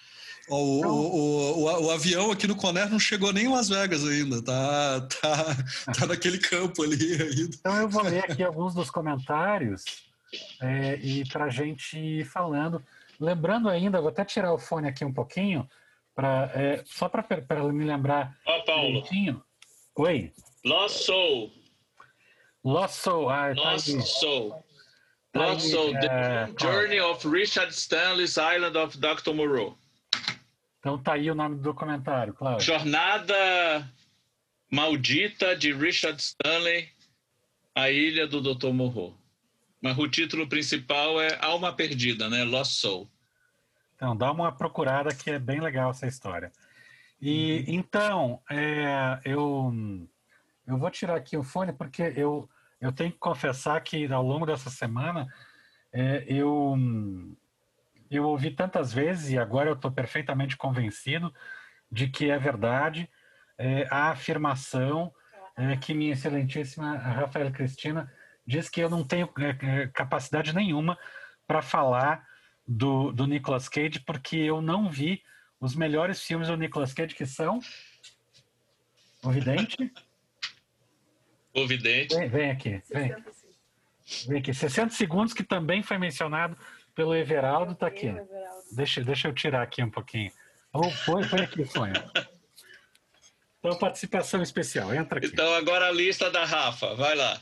O, o, o, o, avião aqui no Conner não chegou nem em Las Vegas ainda, tá, tá, tá naquele campo ali ainda. Então eu vou ler aqui alguns dos comentários é, e para a gente ir falando. Lembrando ainda, vou até tirar o fone aqui um pouquinho, pra, é, só para me lembrar. Ó, oh, Paulo. Oi. Lost Soul. Lost Soul. Ah, tá Lost tá Soul. Lost Soul. The é, Journey of Richard Stanley's Island of Dr. Moreau. Então tá aí o nome do documentário, claro. Jornada Maldita de Richard Stanley, A Ilha do Dr. Moreau. Mas o título principal é Alma Perdida, né? Lost Soul. Então, dá uma procurada que é bem legal essa história. E uhum. então, é, eu eu vou tirar aqui o fone porque eu, eu tenho que confessar que ao longo dessa semana É, eu, eu ouvi tantas vezes e agora eu estou perfeitamente convencido de que é verdade é, a afirmação é, que minha excelentíssima Rafaela Cristina diz que eu não tenho é, é, capacidade nenhuma para falar do, do Nicolas Cage, porque eu não vi os melhores filmes do Nicolas Cage, que são O Vidente. O Vidente. Vem, vem aqui, vem. Vem aqui. 60 segundos, que também foi mencionado pelo Everaldo, está aqui. Deixa, deixa eu tirar aqui um pouquinho. Oh, põe, põe aqui, Sonha. Então, participação especial, entra aqui. Então, agora a lista da Rafa, vai lá.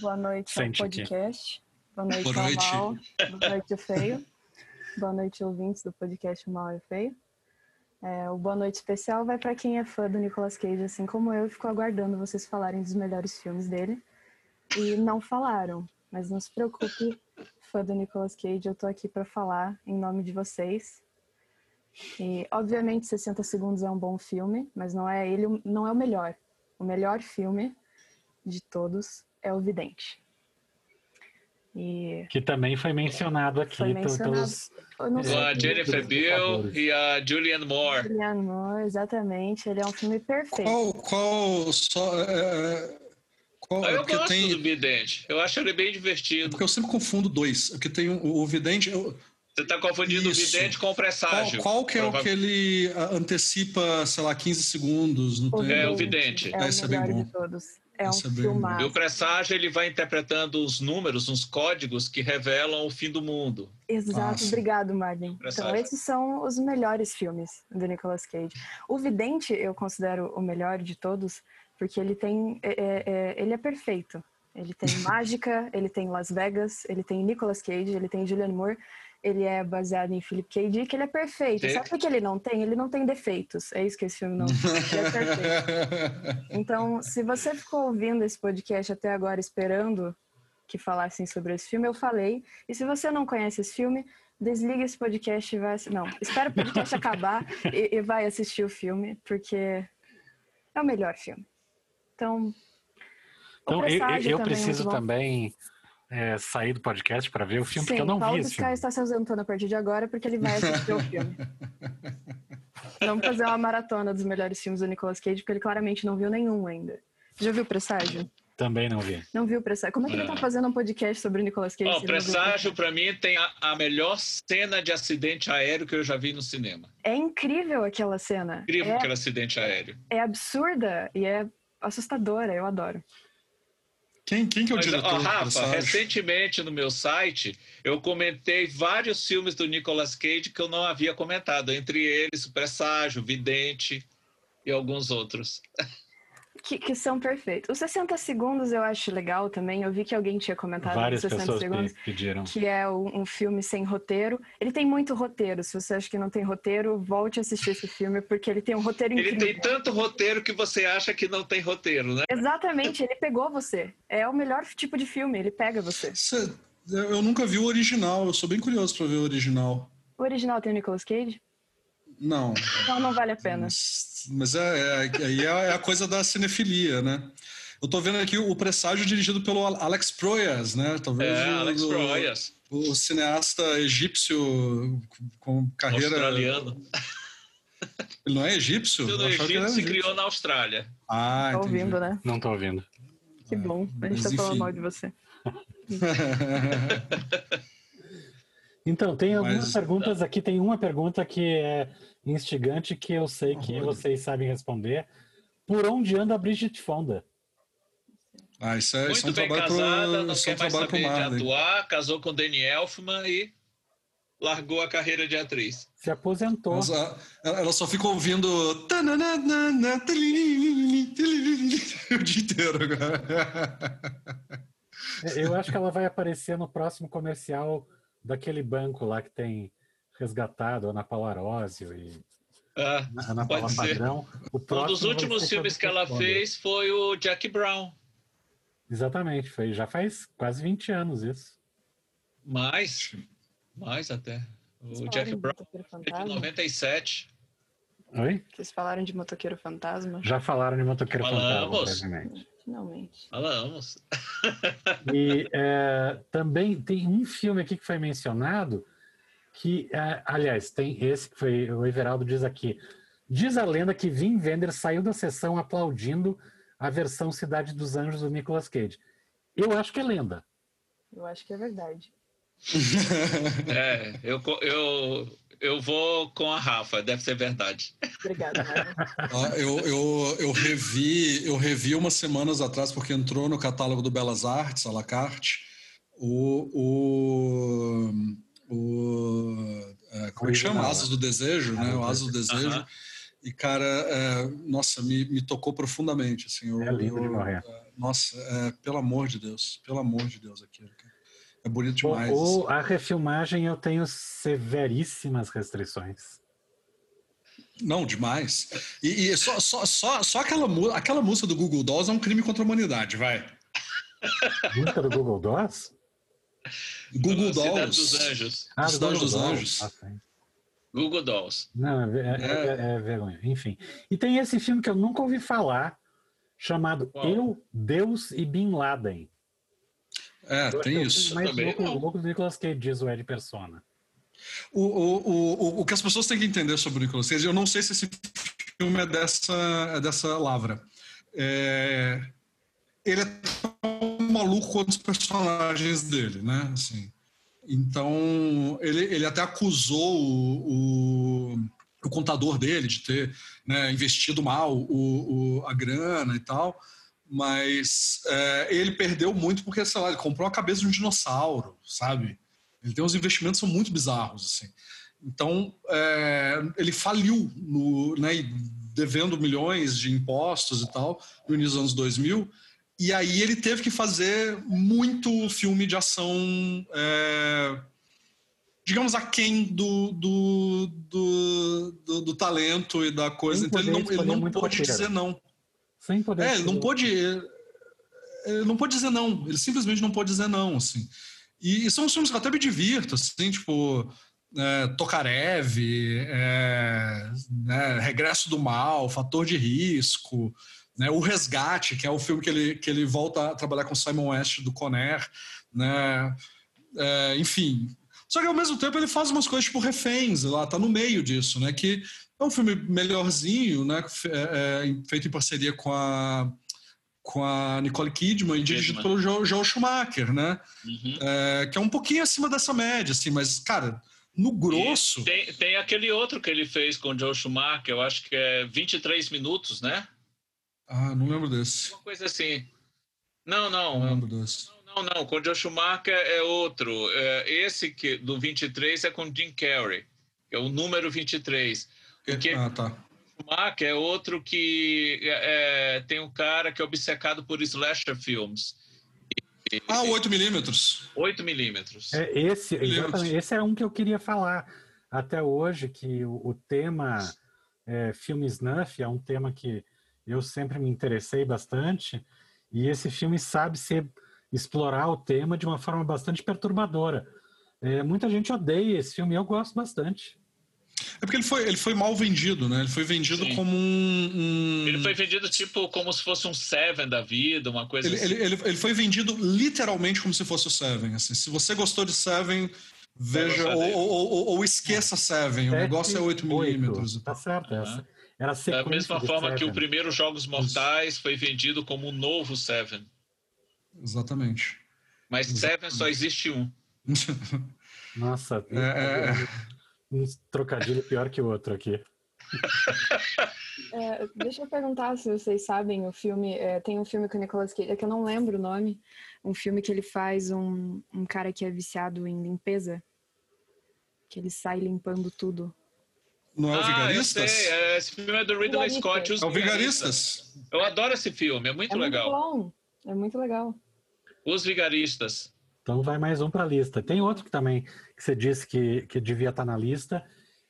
Boa noite Sente ao aqui. podcast. Boa noite, Boa noite. Mal, do Noite Feio. Boa noite, ouvintes do podcast Mal e Feio. É, o boa noite especial vai para quem é fã do Nicolas Cage, assim como eu, e ficou aguardando vocês falarem dos melhores filmes dele. E não falaram, mas não se preocupe, fã do Nicolas Cage, eu tô aqui para falar em nome de vocês. E, obviamente, 60 Segundos é um bom filme, mas não é ele, não é o melhor. O melhor filme de todos é O Vidente. E Que também foi mencionado aqui Foi mencionado. pelos. eu sei. a Jennifer Bill e a Julianne Moore. Julianne Moore, exatamente. Ele é um filme perfeito. Qual, qual, só, é, qual, Eu porque gosto tem, do Vidente. Eu acho ele bem é divertido. porque eu sempre confundo dois, porque tem o, o vidente, eu- Você está confundindo Isso. o Vidente com o qual, presságio. qual que é o que ele ah, antecipa, sei lá, 15 segundos, não tem? É, o Vidente. É Esse o é bem melhor bom. de todos. É um é bom. E o presságio ele vai interpretando os números, uns códigos que revelam o fim do mundo. Exato, sim. obrigado, Marvin. Então, esses são os melhores filmes do Nicolas Cage. O Vidente eu considero o melhor de todos, porque ele tem. é- é- é- ele é perfeito. Ele tem mágica, ele tem Las Vegas, ele tem Nicolas Cage, ele tem Julianne Moore, ele é baseado em Philip K. Dick, ele é perfeito. Sim. Sabe o que ele não tem? Ele não tem defeitos. É isso que esse filme não tem. Ele é perfeito. Então, se você ficou ouvindo esse podcast até agora esperando que falassem sobre esse filme, eu falei. E se você não conhece esse filme, desliga esse podcast e vai. Não, espera o podcast acabar e, e vai assistir o filme, porque é o melhor filme. Então. Então, eu, eu- eu é preciso bom. também é, sair do podcast para ver o filme, porque Sim, eu não Paulo vi esse filme. está se ausentando a partir de agora porque ele vai assistir o filme. Vamos fazer uma maratona dos melhores filmes do Nicolas Cage, porque ele claramente não viu nenhum ainda. Já viu o Presságio? Também não vi. Não viu o Presságio? Como é que ele tá fazendo um podcast sobre o Nicolas Cage? Se o não presságio, para mim, tem a, a melhor cena de acidente aéreo que eu já vi no cinema. É incrível aquela cena. Incrível É, aquele acidente aéreo. é absurda e é assustadora, eu adoro. Quem, quem que é o Mas, diretor ó, Rafa, recentemente no meu site, eu comentei vários filmes do Nicolas Cage que eu não havia comentado, entre eles o Presságio, Vidente e alguns outros. Que, que são perfeitos. Os 60 segundos eu acho legal também. Eu vi que alguém tinha comentado Várias os 60 pessoas segundos. pe- pediram. que é um, um filme sem roteiro. Ele tem muito roteiro. Se você acha que não tem roteiro, volte a assistir esse filme, porque ele tem um roteiro Ele incrível. tem tanto roteiro que você acha que não tem roteiro, né? Exatamente, ele pegou você. É o melhor tipo de filme, ele pega você. Cê- eu nunca vi o original, eu sou bem curioso para ver o original. O original tem o Nicolas Cage? Não, Então não vale a pena. mas, é, é, aí é, é a coisa da cinefilia, né? Eu tô vendo aqui o presságio dirigido pelo Alex Proyas, né? Talvez É, o, Alex Proyas, o cineasta egípcio com carreira. australiano. Ele não é egípcio? Tudo que se egípcio. criou na Austrália. Ah, Tá entendi. ouvindo, né? Não tô ouvindo. Que bom. A gente Mas tá falando enfim. mal de você. Então, tem algumas Mas- perguntas aqui. Tem uma pergunta que é instigante que eu sei que vocês sabem responder. Por onde anda a Bridget Fonda? Ah, isso é, isso é Muito um bem trabalho casada, pro, não é quer mais saber de atuar, casou com Danny Elfman e largou a carreira de atriz. Se aposentou. Mas, ah, ela ela só fica ouvindo o dia inteiro agora. Eu acho que ela vai aparecer no próximo comercial daquele banco lá que tem resgatado a Ana Paula Arósio e Ah, Ana Paula Pode ser. Padrão. O um dos últimos filmes que ela Fonda. fez foi o Jack Brown. Exatamente, foi, já faz quase 20 anos isso. Mais, mais até. O Vocês Jack falaram de Brown é de Fantasma? 97. Oi? Vocês falaram de Motoqueiro Fantasma? Já falaram de Motoqueiro Fantasma, Falamos. Finalmente. Falamos. E é, também tem um filme aqui que foi mencionado, que, é, aliás, tem esse que foi, o Everaldo diz aqui. Diz a lenda que Vin Wender saiu da sessão aplaudindo a versão Cidade dos Anjos do Nicolas Cage. Eu acho que é lenda. Eu acho que é verdade. É, eu, eu, eu vou com a Rafa, deve ser verdade. Obrigada. Ah, eu, eu, eu, revi, eu revi umas semanas atrás, porque entrou no catálogo do Belas Artes, à la carte, o. o, o é, como é que chama? Asas do Desejo, né? O Asas do Desejo. E, cara, é, nossa, me, me tocou profundamente. Assim, eu, É lindo de eu- morrer. Nossa, é, pelo amor de Deus, pelo amor de Deus, aquilo. cara. É bonito demais. o- assim. a refilmagem eu tenho severíssimas restrições. Não, demais. E, e só, só, só, só aquela, aquela música do Google Dolls é um crime contra a humanidade, vai. Música do Google Docs? Google Cidade Dolls. dos Anjos. Ah, Cidade Google dos Dolls. Anjos. Ah. Google Dolls. Não, é, é- é- é vergonha. Enfim. E tem esse filme que eu nunca ouvi falar, chamado Qual? Eu, Deus e Bin Laden. É, Eu tem é o isso. mais Também louco, não. louco do Nicolas Cage, diz o Ed Persona. O, o, o, o- o que as pessoas têm que entender sobre o Nicolas Cage, eu não sei se esse filme é dessa, é dessa lavra. É, ele é tão maluco quanto os personagens dele, né? Assim, então, ele, ele até acusou o, o, o contador dele de ter né, investido mal o, o- a grana e tal, mas é, ele perdeu muito porque, sei lá, ele comprou a cabeça de um dinossauro, sabe? Ele tem uns investimentos são muito bizarros, assim. Então, é, ele faliu, no, né, devendo milhões de impostos e tal, no início dos anos 2000, e aí ele teve que fazer muito filme de ação, é, digamos, aquém do, do, do, do, do talento e da coisa. Então ele não, ele não pôde dizer não. Sem poder. É, ele não pôde. Ele não pôde dizer não. Ele simplesmente não pôde dizer não, assim. E, e são filmes que eu até me divirto, assim, tipo. É, Tokarev, é, né, Regresso do Mal, Fator de Risco, né, O Resgate, que é o filme que ele, que ele volta a trabalhar com Simon West do Conner, né, é, enfim. Só que ao mesmo tempo ele faz umas coisas tipo Reféns, lá tá no meio disso, né, que é um filme melhorzinho, né, é, é, feito em parceria com a com a Nicole Kidman e dirigido Kidman. pelo Joel, Joel Schumacher, né? Uhum. É, que é um pouquinho acima dessa média, assim, mas, cara, no grosso. Tem, tem aquele outro que ele fez com o Joe Schumacher, eu acho que é 23 minutos, né? Ah, não lembro desse. Uma coisa assim. Não, Não não. lembro desse. Não, não. Com o Joe Schumacher é outro. É, esse que, do 23 é com Jim Carrey, que é o número 23. Porque Ah, tá. Schumacher é outro que é, é, tem um cara que é obcecado por slasher films. Ah, 8 milímetros. 8 milímetros. É, esse, esse é um que eu queria falar até hoje, que o, o tema é, filme snuff é um tema que eu sempre me interessei bastante, e esse filme sabe ser, explorar o tema de uma forma bastante perturbadora. É, muita gente odeia esse filme, eu gosto bastante. É porque ele foi, ele foi mal vendido, né? Ele foi vendido Sim. como um. um- Ele foi vendido tipo como se fosse um Seven da vida, uma coisa Ele, assim. ele, ele, ele foi vendido literalmente como se fosse o Seven. Assim. Se você gostou de Seven, veja. Ou, ou, ou- ou esqueça Seven. O negócio é 8 milímetros. e Tá tal. certo, essa. Era a Da mesma forma que o primeiro Jogos Mortais foi vendido como um novo Seven. Exatamente. Mas Seven só existe um. Nossa, É, é, é. Um trocadilho pior que o outro aqui. É, deixa eu perguntar se vocês sabem o filme. é, tem um filme com o Nicolas Cage, é que eu não lembro o nome. Um filme que ele faz um, um cara que é viciado em limpeza. Que ele sai limpando tudo. Não é o ah, eu Vigaristas? sei. é, Esse filme é do Ridley. Scott. os É o Vigaristas. Eu adoro esse filme, é muito é legal. muito bom. É muito legal. Os Vigaristas. Então vai mais um para a lista. Tem outro que também que você disse que, que devia estar na lista.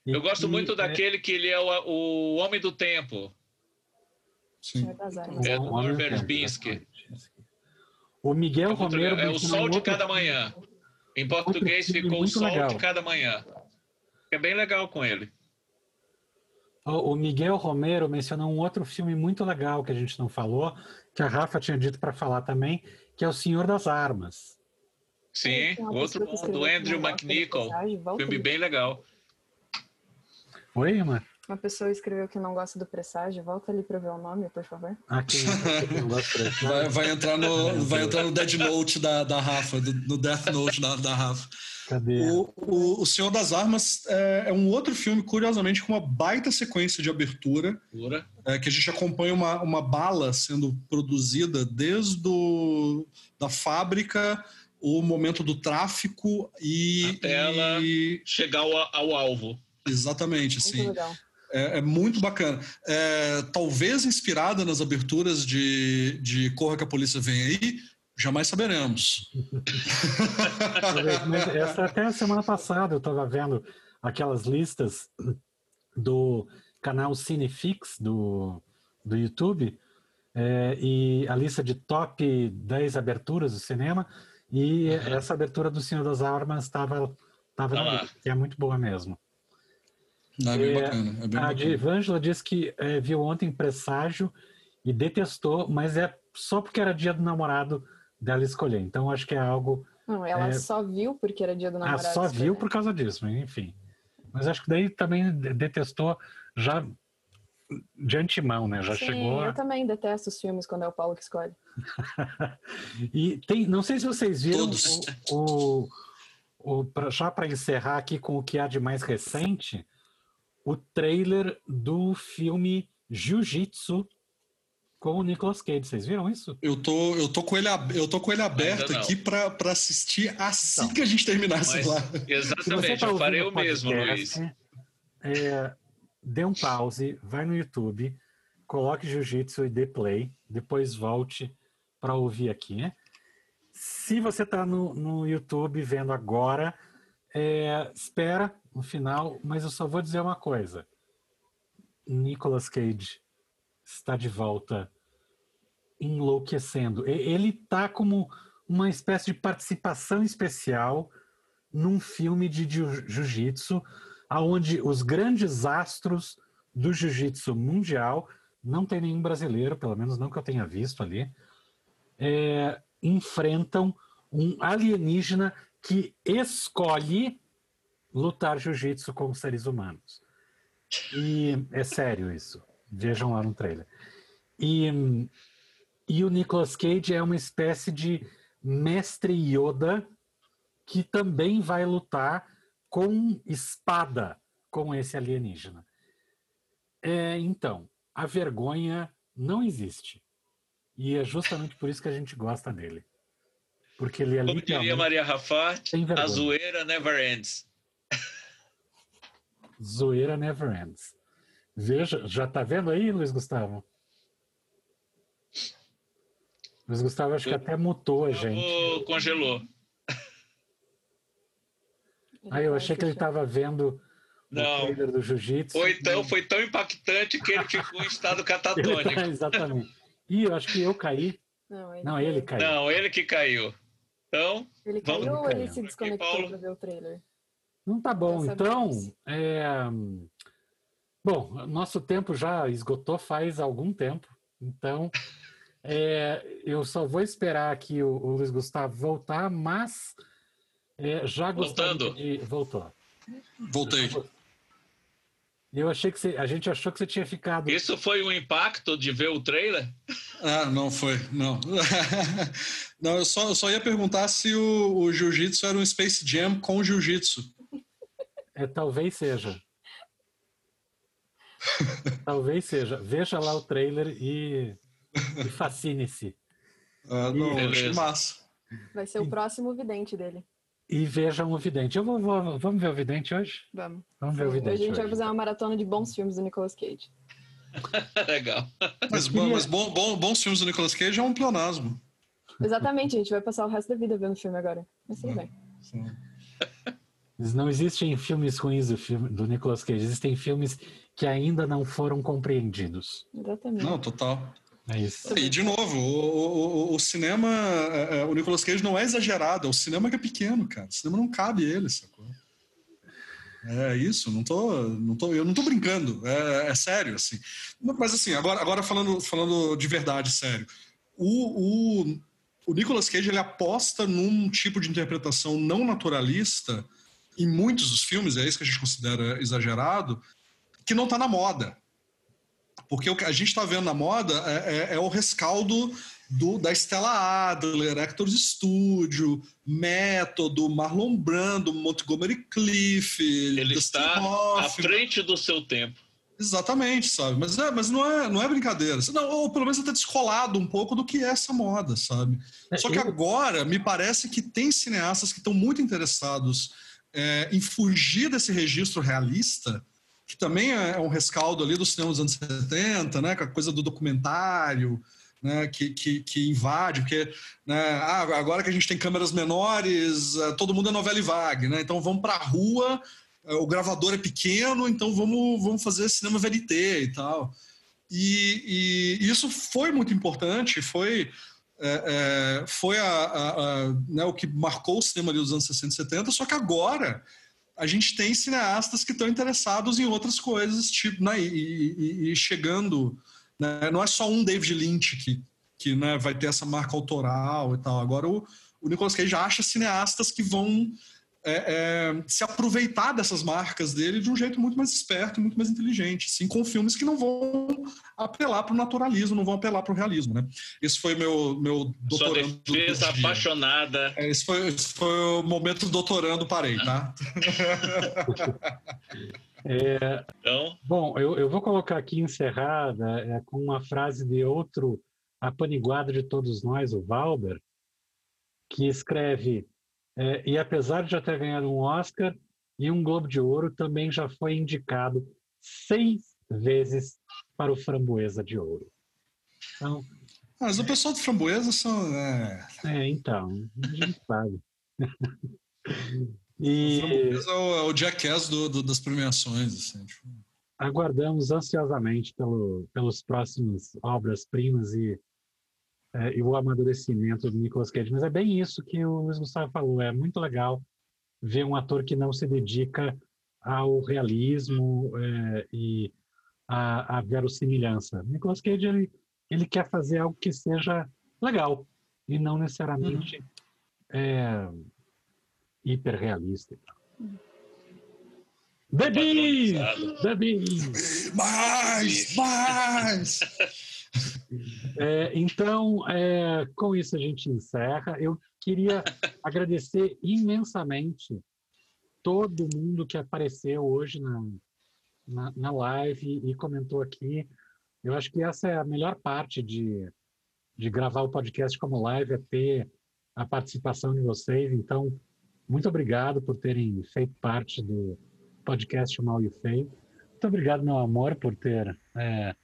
e Eu gosto que muito é- daquele que ele é o, o Homem do Tempo. Sim. Senhor das Armas. É o do Homem Norbert Binsky. O Miguel É, Romero. É o Sol de Cada. Manhã. Em português ficou O Sol legal. de Cada Manhã. É bem legal com ele. O o Miguel Romero mencionou um outro filme muito legal que a gente não falou, que a Rafa tinha dito para falar também, que é O Senhor das Armas. Sim, Tem uma outro bom, do que Andrew não gosta de McNichol. Filme bem legal. Oi, Emma? Uma pessoa escreveu que não gosta do presságio. Volta ali pra ver o nome, por favor. Aqui, não gosto desse. Vai, vai entrar no, vai entrar no Dead Note da, da Rafa, do- no Death Note da, da Rafa. Cadê? O, o, o Senhor das Armas é, é um outro filme, curiosamente, com uma baita sequência de abertura, é, que a gente acompanha uma, uma bala sendo produzida desde o, da fábrica, o momento do tráfico e... Até ela- e- Chegar ao, ao alvo. exatamente, Muito assim. legal. É, é muito bacana. É, talvez inspirada nas aberturas de, de Corra que a Polícia Vem Aí, jamais saberemos. Mas essa até a semana passada eu estava vendo aquelas listas do canal Cinefix do, do YouTube é, e a lista de top 10 aberturas do cinema e essa abertura do Senhor das Armas estava tava Tá na que é muito boa mesmo. Não, é bem É, bacana. É bem A bacana. Evângela disse que é, viu ontem Presságio e detestou, mas é só porque era dia do namorado dela escolher. Então acho que é algo Não, ela É. só viu porque era dia do namorado. só escolher. viu por causa disso, mas enfim. Mas acho que daí também de- detestou já de antemão, né? Já Sim, chegou. a- eu também detesto os filmes quando é o Paulo que escolhe. E tem, não sei se vocês viram Todos. o, o, o pra- já para encerrar aqui com o que há de mais recente, o trailer do filme Jiu-Jitsu com o Nicolas Cage. Vocês viram isso? Eu tô, eu tô com ele, eu tô com ele aberto aqui para assistir assim Então. que a gente terminar essa Mas, você exatamente, tá eu farei o mesmo, Luiz. é, dê um pause, vai no YouTube, coloque Jiu-Jitsu e dê play, depois volte para ouvir aqui. Se você está no, no YouTube vendo agora, é, espera no final, mas eu só vou dizer uma coisa. Nicolas Cage está de volta enlouquecendo. Ele está como uma espécie de participação especial num filme de jiu- jiu-jitsu, aonde os grandes astros do jiu-jitsu mundial, não tem nenhum brasileiro, pelo menos não que eu tenha visto ali, é, enfrentam um alienígena que escolhe lutar jiu-jitsu com os seres humanos. E é sério isso. Vejam lá no trailer. E, e o Nicolas Cage é uma espécie de mestre Yoda que também vai lutar com espada com esse alienígena. É, então, a vergonha não existe. E é justamente por isso que a gente gosta dele. Porque ele é Como diria Maria Rafat, vergonha. a zoeira never ends. zoeira never ends. Veja, já tá vendo aí, Luiz Gustavo? Luiz Gustavo acho que até mutou a gente. Congelou. Ah, eu achei que ele estava vendo o Não. trailer do Jiu-Jitsu. Ou então foi tão impactante que ele ficou em estado catatônico. tá, exatamente. Ih, eu acho que eu caí. Não, ele, Não, ele caiu. Não, ele que caiu. Então, Ele Vamos- caiu ou ele se desconectou Paulo. para ver o trailer? Não tá bom. Então, é... bom, nosso tempo já esgotou faz algum tempo. Então, é, eu só vou esperar aqui o, o Luiz Gustavo voltar, mas é, já Voltando. de... Voltou. Voltei. Eu achei que você... A gente achou que você tinha ficado... isso foi um impacto de ver o trailer? Ah, não foi, não. não, eu só, eu só ia perguntar se o, o jiu-jitsu era um Space Jam com jiu-jitsu. É, talvez seja. talvez seja. Veja lá o trailer e, e fascine-se. Ah, não, Beleza. massa. Vai ser o próximo vidente dele. E vejam o Vidente. Eu vou, vou- vamos ver o Vidente hoje? Vamos. Vamos ver o Hoje a Vidente gente vai hoje. fazer uma maratona de bons filmes do Nicolas Cage. Legal. Mas, queria- mas bom, bom- bons filmes do Nicolas Cage é um pleonasmo. Exatamente, a gente vai passar o resto da vida vendo filme agora. Mas tudo bem. Mas Não existem filmes ruins do, filme, do Nicolas Cage. Existem filmes que ainda não foram compreendidos. Exatamente. Não, total. É isso. E, de novo, o, o- o cinema, é, é, o Nicolas Cage não é exagerado, é o cinema que é pequeno, cara. O cinema não cabe ele, sacou? É isso, não tô, não tô, eu não tô brincando, é, é sério, assim. Mas assim, agora, agora falando, falando de verdade, sério, o, o, o Nicolas Cage ele aposta num tipo de interpretação não naturalista em muitos dos filmes, é isso que a gente considera exagerado, que não está na moda. Porque o que a gente está vendo na moda é, é, é o rescaldo do, da Stella Adler, Actors Studio, Método, Marlon Brando, Montgomery Cliff. Ele está à frente do seu tempo. Exatamente, sabe? Mas, é, mas não, é, não é brincadeira. Não, ou pelo menos até descolado um pouco do que é essa moda, sabe? É, Só que agora me parece que tem cineastas que estão muito interessados é, em fugir desse registro realista, que também é um rescaldo ali do cinema dos anos 70, né? Com a coisa do documentário, né, que, que, que, invade, porque né, ah, agora que a gente tem câmeras menores, é, todo mundo é novela e vague, né? Então vamos para a rua, é, o gravador é pequeno, então vamos, vamos fazer cinema VLT e tal. E, e isso foi muito importante, foi, é, é, foi a, a, a, né, o que marcou o cinema ali dos anos 60 e 70, só que agora a gente tem cineastas que estão interessados em outras coisas, tipo, né, e, e, e chegando né? Não é só um David Lynch que, que né, vai ter essa marca autoral e tal. Agora o, o Nicolas Cage acha cineastas que vão é, é, se aproveitar dessas marcas dele de um jeito muito mais esperto, muito mais inteligente, sim, com filmes que não vão apelar para o naturalismo, não vão apelar para o realismo, né? Esse foi meu meu doutorando. Sua defesa apaixonada. É, esse, foi, esse foi o momento doutorando parei, tá? É, então... Bom, eu, eu vou colocar aqui encerrada é, com uma frase de outro apaniguado de todos nós, o Valber, que escreve: é, E apesar de já ter ganhado um Oscar e um Globo de Ouro, também já foi indicado seis vezes para o Framboesa de Ouro. Então, Mas o pessoal do Framboesa são. É, é então, a gente sabe. E é o, é o jackass do, do, das premiações. Assim, tipo. Aguardamos ansiosamente pelo, pelos próximos obras-primas e, é, e o amadurecimento do Nicolas Cage. Mas é bem isso que o Luiz Gustavo falou. É muito legal ver um ator que não se dedica ao realismo é, e à, à verossimilhança. Nicolas Cage ele, ele quer fazer algo que seja legal e não necessariamente uhum. é, hiperrealista. Bebi! Bebi! Mais! Mais! É, então, é, com isso a gente encerra. Eu queria agradecer imensamente todo mundo que apareceu hoje na, na, na, live e comentou aqui. Eu acho que essa é a melhor parte de, de gravar o podcast como live, é ter a participação de vocês. Então, muito obrigado por terem feito parte do podcast Mal e Feio. Muito obrigado, meu amor, por ter é,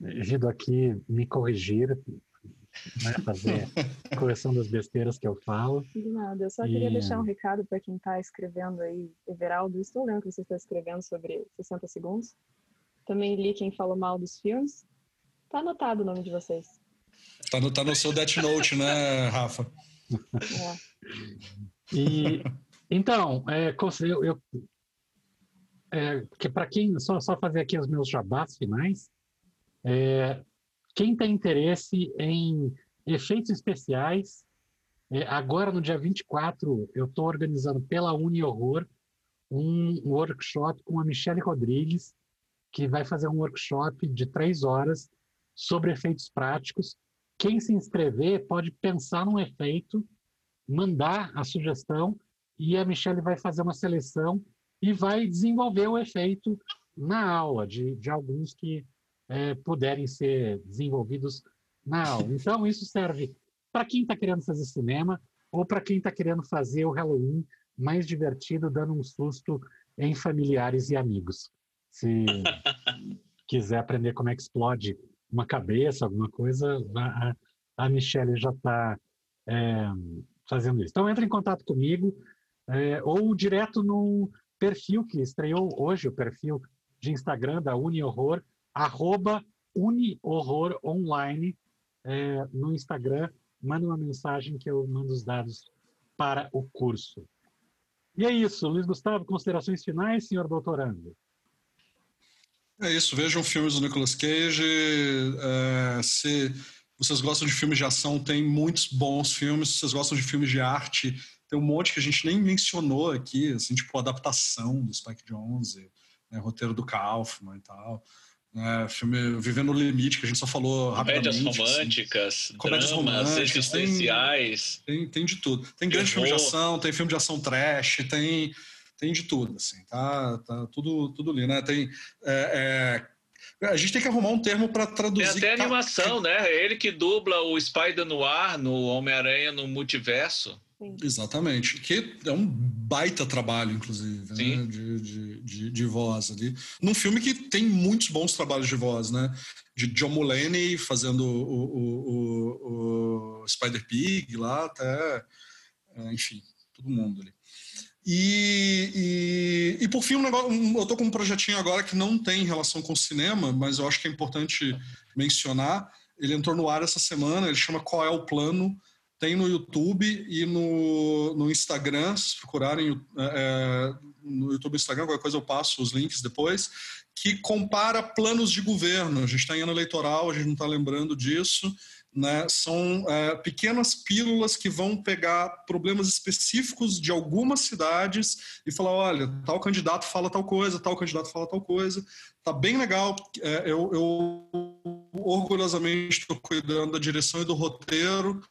vindo aqui me corrigir, né, fazer correção das besteiras que eu falo. De nada, eu só queria deixar um recado para quem está escrevendo aí, Everaldo. Estou lendo que você está escrevendo sobre 60 segundos. Também li quem falou mal dos filmes. Tá anotado o nome de vocês. Tá no, tá no seu Death Note, né, Rafa? É. E então, é, eu, eu é, que para quem só só fazer aqui os meus jabás finais, é, quem tem interesse em efeitos especiais, é, agora no dia 24 eu estou organizando pela Uni Horror um workshop com a Michelle Rodrigues, que vai fazer um workshop de três horas sobre efeitos práticos. Quem se inscrever pode pensar num efeito mandar a sugestão e a Michelle vai fazer uma seleção e vai desenvolver o efeito na aula, de, de alguns que é, puderem ser desenvolvidos na aula. Então, isso serve para quem está querendo fazer cinema ou para quem está querendo fazer o Halloween mais divertido, dando um susto em familiares e amigos. Se quiser aprender como é que explode uma cabeça, alguma coisa, a, a Michelle já está é, fazendo isso. Então, entre em contato comigo é, ou direto no perfil que estreou hoje, o perfil de Instagram da UniHorror, arroba UniHorror Online é, no Instagram. Manda uma mensagem que eu mando os dados para o curso. E é isso, Luiz Gustavo, considerações finais, senhor doutorando? É isso, vejam filmes do Nicolas Cage. É, se vocês gostam de filmes de ação, tem muitos bons filmes. Se vocês gostam de filmes de arte, tem um monte que a gente nem mencionou aqui, assim, tipo adaptação do Spike Jonze, né, roteiro do Kaufman e tal. Né, filme Vivendo no Limite, que a gente só falou Comédias rapidamente. românticas, assim. Comédias dramas, românticas, tem- existenciais. Tem, tem de tudo. Tem grande filme de ação, tem filme de ação trash, tem, tem de tudo, assim, tá, tá tudo, tudo ali, né? Tem, é, é, a gente tem que arrumar um termo para Tem traduzir. até ca- animação, né? Ele que dubla o Spider Noir no Homem-Aranha no multiverso. Exatamente. Que é um baita trabalho, inclusive, né? Sim. de, de, de, de voz ali. Num filme que tem muitos bons trabalhos de voz, né? De John Mulaney fazendo o, o, o, o Spider-Pig lá, até... é, Enfim, todo mundo ali. E, e, e por fim, um negócio, um- eu tô com um projetinho agora que não tem relação com cinema, mas eu acho que é importante mencionar. Ele entrou no ar essa semana, ele chama Qual é o Plano? Tem no YouTube e no, no Instagram, se procurarem é, no YouTube e Instagram, qualquer coisa eu passo os links depois, que compara planos de governo. A gente está em ano eleitoral, a gente não está lembrando disso. Né? São é, pequenas pílulas que vão pegar problemas específicos de algumas cidades e falar: olha, tal candidato fala tal coisa, tal candidato fala tal coisa. Tá bem legal. É, eu, eu orgulhosamente estou cuidando da direção e do roteiro.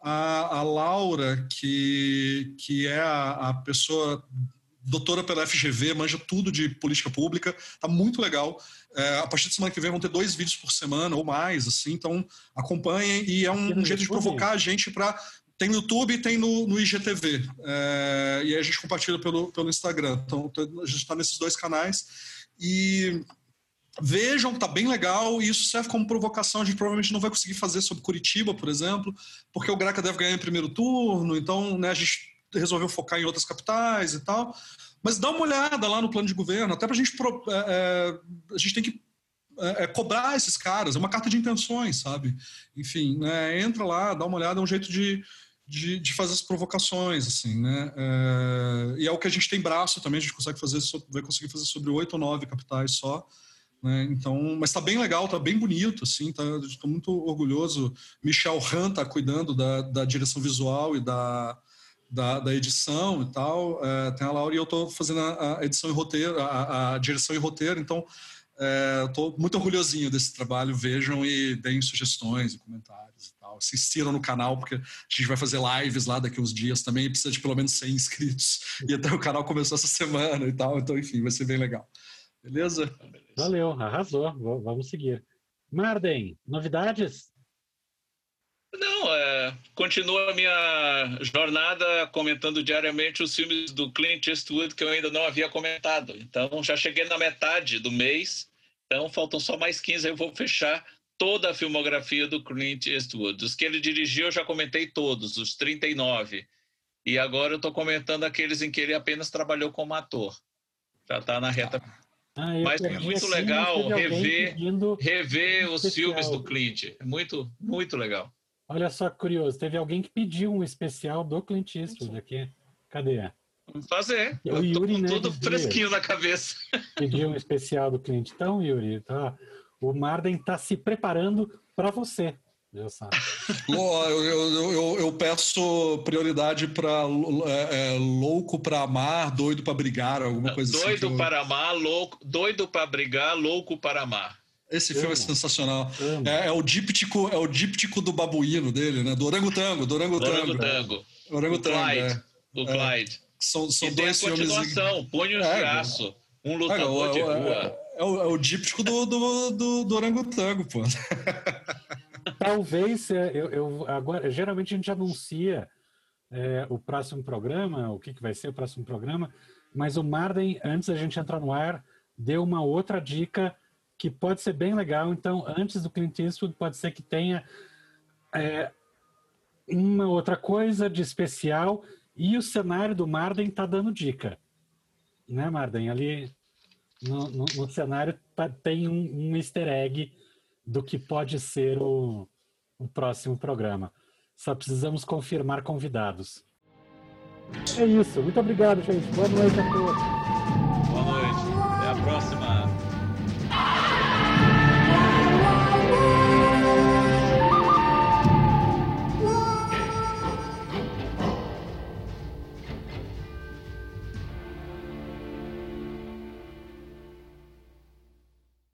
A, a Laura, que, que é a, a pessoa doutora pela FGV, manja tudo de política pública, tá muito legal. É, a partir de semana que vem vão ter dois vídeos por semana ou mais, assim, então acompanhem e é um, um jeito de provocar a gente para tem no YouTube e tem no, no IGTV. É, e aí a gente compartilha pelo, pelo Instagram. Então a gente está nesses dois canais. E vejam, tá bem legal. E isso serve como provocação. A gente provavelmente não vai conseguir fazer sobre Curitiba, por exemplo, porque o Graca deve ganhar em primeiro turno. Então né, a gente resolveu focar em outras capitais e tal. Mas dá uma olhada lá no plano de governo, até para a gente. é, é, a gente tem que é, é, cobrar esses caras, é uma carta de intenções, sabe? Enfim, né, entra lá, dá uma olhada, é um jeito de, de, de fazer as provocações, assim, né? É, e é o que a gente tem braço também, a gente consegue fazer, vai conseguir fazer sobre oito ou nove capitais só. Né? Então, mas tá bem legal, tá bem bonito, assim, tá, estou muito orgulhoso. Michel Han tá cuidando da, da direção visual e da, da, da edição e tal. É, tem a Laura e eu estou fazendo a, a edição e roteiro, a, a direção e roteiro, então estou muito orgulhosinho desse trabalho. Vejam e deem sugestões e comentários e tal. Se no canal, porque a gente vai fazer lives lá daqui uns dias também precisa de pelo menos 100 inscritos. E até o canal começou essa semana e tal, então, enfim, vai ser bem legal. Beleza? Valeu, arrasou. V- vamos seguir. Marden, novidades? Não, é, continua a minha jornada comentando diariamente os filmes do Clint Eastwood que eu ainda não havia comentado. Então, já cheguei na metade do mês, então faltam só mais 15, aí eu vou fechar toda a filmografia do Clint Eastwood. Os que ele dirigiu eu já comentei todos, os 39. E agora eu estou comentando aqueles em que ele apenas trabalhou como ator. Já está na reta. Ah, Mas é muito aqui, legal rever- pedindo- Rever os Especial. filmes do Clint. É muito, muito legal. Olha só que curioso, teve alguém que pediu um especial do Clint Eastwood aqui. Cadê? Vamos fazer. O Eu tô Yuri com tudo Neves fresquinho na cabeça. Pediu um especial do Clint. Então, Yuri, tá, o Marden está se preparando para você. Eu, eu, eu, eu peço prioridade para é, é, louco para amar, doido para brigar, alguma coisa assim. que doido eu- para amar, louco, doido para brigar, louco para amar. Esse filme é sensacional. É, é o díptico, é o díptico do babuíno dele, né? Do orangotango, do orangotango. Orangotango. O Orangotango, Clyde. é. O É. Clyde. São, são e tem a dois filmes. continuação, Punhos É. Um É, é, lutador de é, rua. é, é o, é o díptico do, do, do, do orangotango, pô. Talvez é, eu, eu- agora geralmente a gente anuncia é, o próximo programa, o que, que vai ser o próximo programa, mas o Marden, antes da gente entrar no ar, deu uma outra dica que pode ser bem legal. Então, antes do Clint Eastwood, pode ser que tenha é, uma outra coisa de especial e o cenário do Marden está dando dica, né, Marden? Ali no, no- no cenário tá- tem um, um easter egg do que pode ser o, o próximo programa. Só precisamos confirmar convidados. É isso. Muito obrigado, gente. Boa noite a todos.